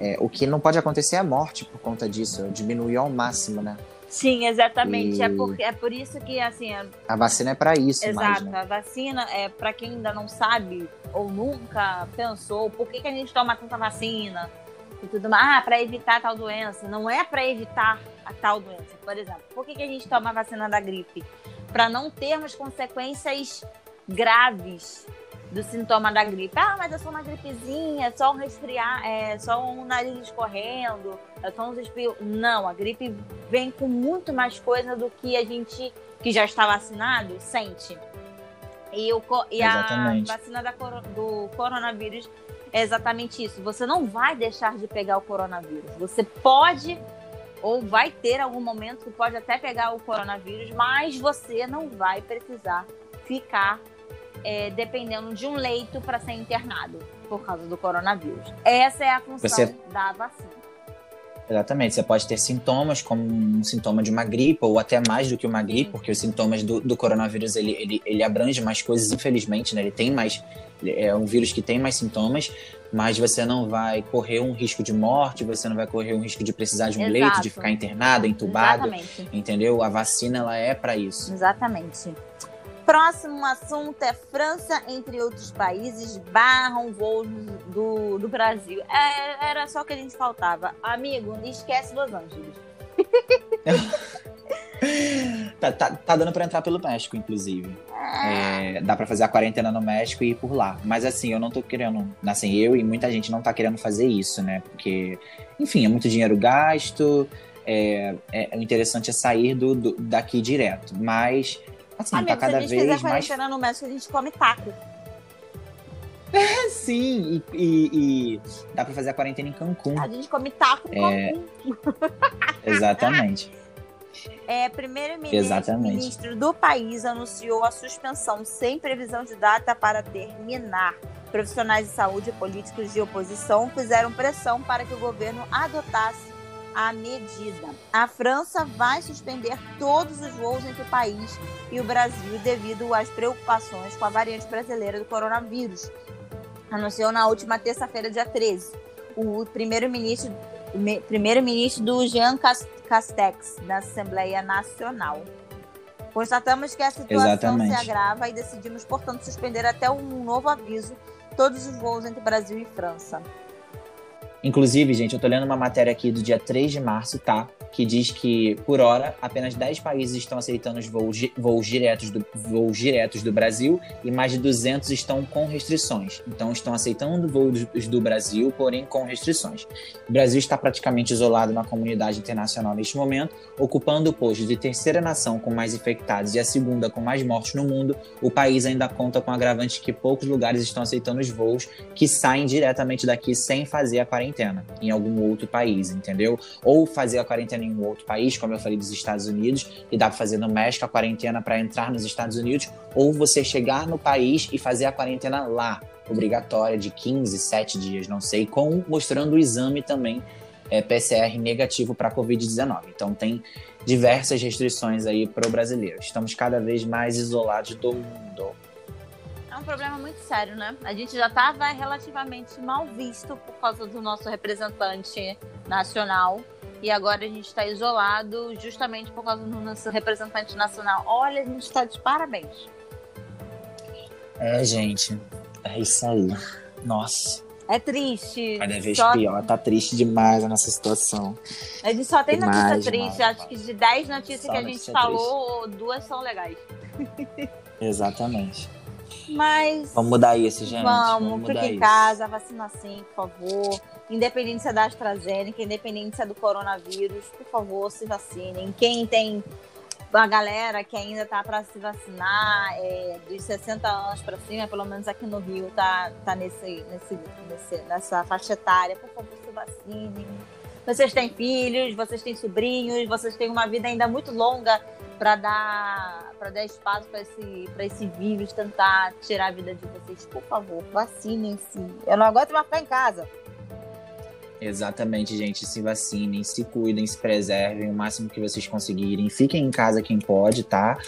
É, o que não pode acontecer é a morte por conta disso, diminuir ao máximo, né? Sim, exatamente. É e... É, por, é por isso que, assim. A, a vacina é para isso, Exato. Mais, né? A vacina é para quem ainda não sabe ou nunca pensou por que, que a gente toma tanta vacina e tudo mais. Ah, para evitar tal doença. Não é para evitar a tal doença. Por exemplo, por que, que a gente toma a vacina da gripe? Para não termos consequências graves do sintoma da gripe. Ah, mas é só uma gripezinha, é só um resfriar, é só um nariz escorrendo, é só uns espirros. Não, a gripe vem com muito mais coisa do que a gente que já está vacinado sente. E, o, e a vacina da, do coronavírus é exatamente isso. Você não vai deixar de pegar o coronavírus. Você pode ou vai ter algum momento que pode até pegar o coronavírus, mas você não vai precisar ficar é, dependendo de um leito para ser internado por causa do coronavírus. Essa é a função Você... da vacina. Exatamente, você pode ter sintomas como um sintoma de uma gripe ou até mais do que uma gripe, porque os sintomas do, do coronavírus ele, ele, ele abrange mais coisas, infelizmente, né? Ele tem mais, é um vírus que tem mais sintomas, mas você não vai correr um risco de morte, você não vai correr um risco de precisar de um Exato. leito, de ficar internado, entubado, Exatamente. entendeu? A vacina ela é para isso. Exatamente. Próximo assunto é França, entre outros países, barram voos do, do Brasil. É, era só o que a gente faltava. Amigo, esquece Los Angeles. [LAUGHS] tá, tá, tá, dando para entrar pelo México, inclusive. É, dá para fazer a quarentena no México e ir por lá. Mas assim, eu não tô querendo. Assim, eu e muita gente não tá querendo fazer isso, né? Porque, enfim, é muito dinheiro gasto. É, é, o interessante é sair do, do daqui direto. Mas Assim, Amigo, tá cada vez. Se a gente fizer quarentena no México, a gente come taco. [LAUGHS] Sim, e, e, e, dá pra fazer a quarentena em Cancún. A gente come taco em é... Cancún. [LAUGHS] Exatamente. É, primeiro-ministro do país anunciou a suspensão sem previsão de data para terminar. Profissionais de saúde e políticos de oposição fizeram pressão para que o governo adotasse a medida. A França vai suspender todos os voos entre o país e o Brasil devido às preocupações com a variante brasileira do coronavírus. Anunciou na última terça-feira, dia 13. O primeiro-ministro primeiro-ministro do Jean Castex, da Assembleia Nacional. Constatamos que a situação Exatamente. se agrava e decidimos, portanto, suspender até um novo aviso todos os voos entre Brasil e França. Inclusive, gente, eu tô lendo uma matéria aqui do dia 3 de março, tá? Que diz que, por hora, apenas 10 países estão aceitando os voos, voos, diretos do, voos diretos do Brasil e mais de 200 estão com restrições. Então, estão aceitando voos do Brasil, porém com restrições. O Brasil está praticamente isolado na comunidade internacional neste momento, ocupando o posto de terceira nação com mais infectados e a segunda com mais mortes no mundo. O país ainda conta com agravante que poucos lugares estão aceitando os voos que saem diretamente daqui sem fazer a quarentena quarentena em algum outro país, entendeu? Ou fazer a quarentena em um outro país, como eu falei dos Estados Unidos, e dá para fazer no México a quarentena para entrar nos Estados Unidos, ou você chegar no país e fazer a quarentena lá, obrigatória de 15, 7 dias, não sei, com mostrando o exame também é, PCR negativo para COVID-19. Então tem diversas restrições aí para o brasileiro. Estamos cada vez mais isolados do mundo. É um problema muito sério, né? A gente já estava relativamente mal visto por causa do nosso representante nacional. E agora a gente está isolado justamente por causa do nosso representante nacional. Olha, a gente está de parabéns. É, gente. É isso aí. Nossa. É triste. Cada vez só... pior, tá triste demais a nossa situação. A gente só tem demais, notícia triste. Demais, Acho que de 10 notícias só que a gente falou, triste. duas são legais. Exatamente. Mas. Vamos mudar isso, gente. Vamos, vamos fique em casa, vacina sim, por favor. Independente se é da AstraZeneca, independente se é do coronavírus, por favor, se vacinem. Quem tem a galera que ainda tá para se vacinar, é, dos 60 anos para cima, pelo menos aqui no Rio, tá, tá nesse, nesse, nesse, nessa faixa etária. Por favor, se vacinem. Vocês têm filhos, vocês têm sobrinhos, vocês têm uma vida ainda muito longa para dar para dar espaço para esse para esse vírus tentar tirar a vida de vocês. Por favor, vacinem-se. Eu não aguento mais ficar em casa. Exatamente, gente. Se vacinem, se cuidem, se preservem o máximo que vocês conseguirem. Fiquem em casa quem pode, tá?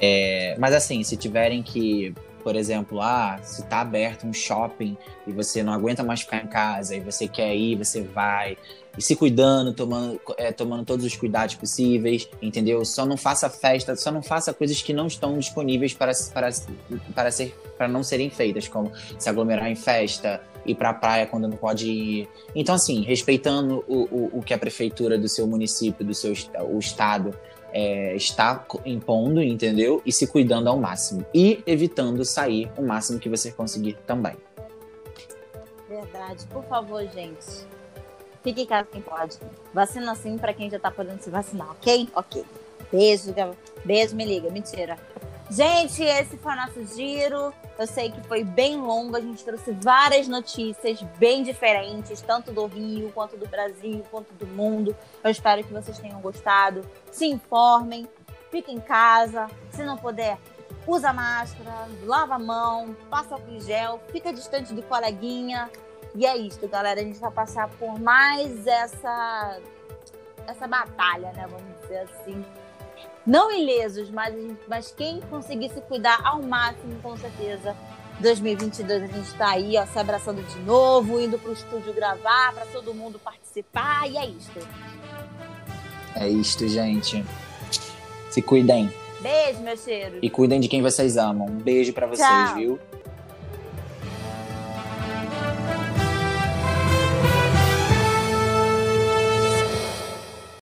É, mas assim, se tiverem que, por exemplo, ah, se tá aberto um shopping e você não aguenta mais ficar em casa e você quer ir, você vai. E se cuidando, tomando, é, tomando todos os cuidados possíveis, entendeu? Só não faça festa, só não faça coisas que não estão disponíveis para, para, para, ser, para não serem feitas, como se aglomerar em festa, ir para a praia quando não pode ir. Então, assim, respeitando o, o, o que a prefeitura do seu município, do seu o estado é, está impondo, entendeu? E se cuidando ao máximo. E evitando sair o máximo que você conseguir também. Verdade. Por favor, gente. Fique em casa quem pode. Vacina sim para quem já tá podendo se vacinar, ok? Ok. Beijo, beijo, me liga. Mentira. Gente, esse foi o nosso giro. Eu sei que foi bem longo, a gente trouxe várias notícias bem diferentes, tanto do Rio, quanto do Brasil, quanto do mundo. Eu espero que vocês tenham gostado. Se informem, fiquem em casa. Se não puder, usa máscara, lava a mão, passa álcool gel, fica distante do coleguinha. E é isso, galera. A gente vai passar por mais essa, essa batalha, né? Vamos dizer assim não ilesos, mas, mas quem conseguir se cuidar ao máximo, com certeza. 2022 a gente está aí, ó, se abraçando de novo, indo para o estúdio gravar, para todo mundo participar, e é isto. É isto, gente. Se cuidem. Beijo, meu cheiro. E cuidem de quem vocês amam. Um beijo para vocês, Tchau. viu?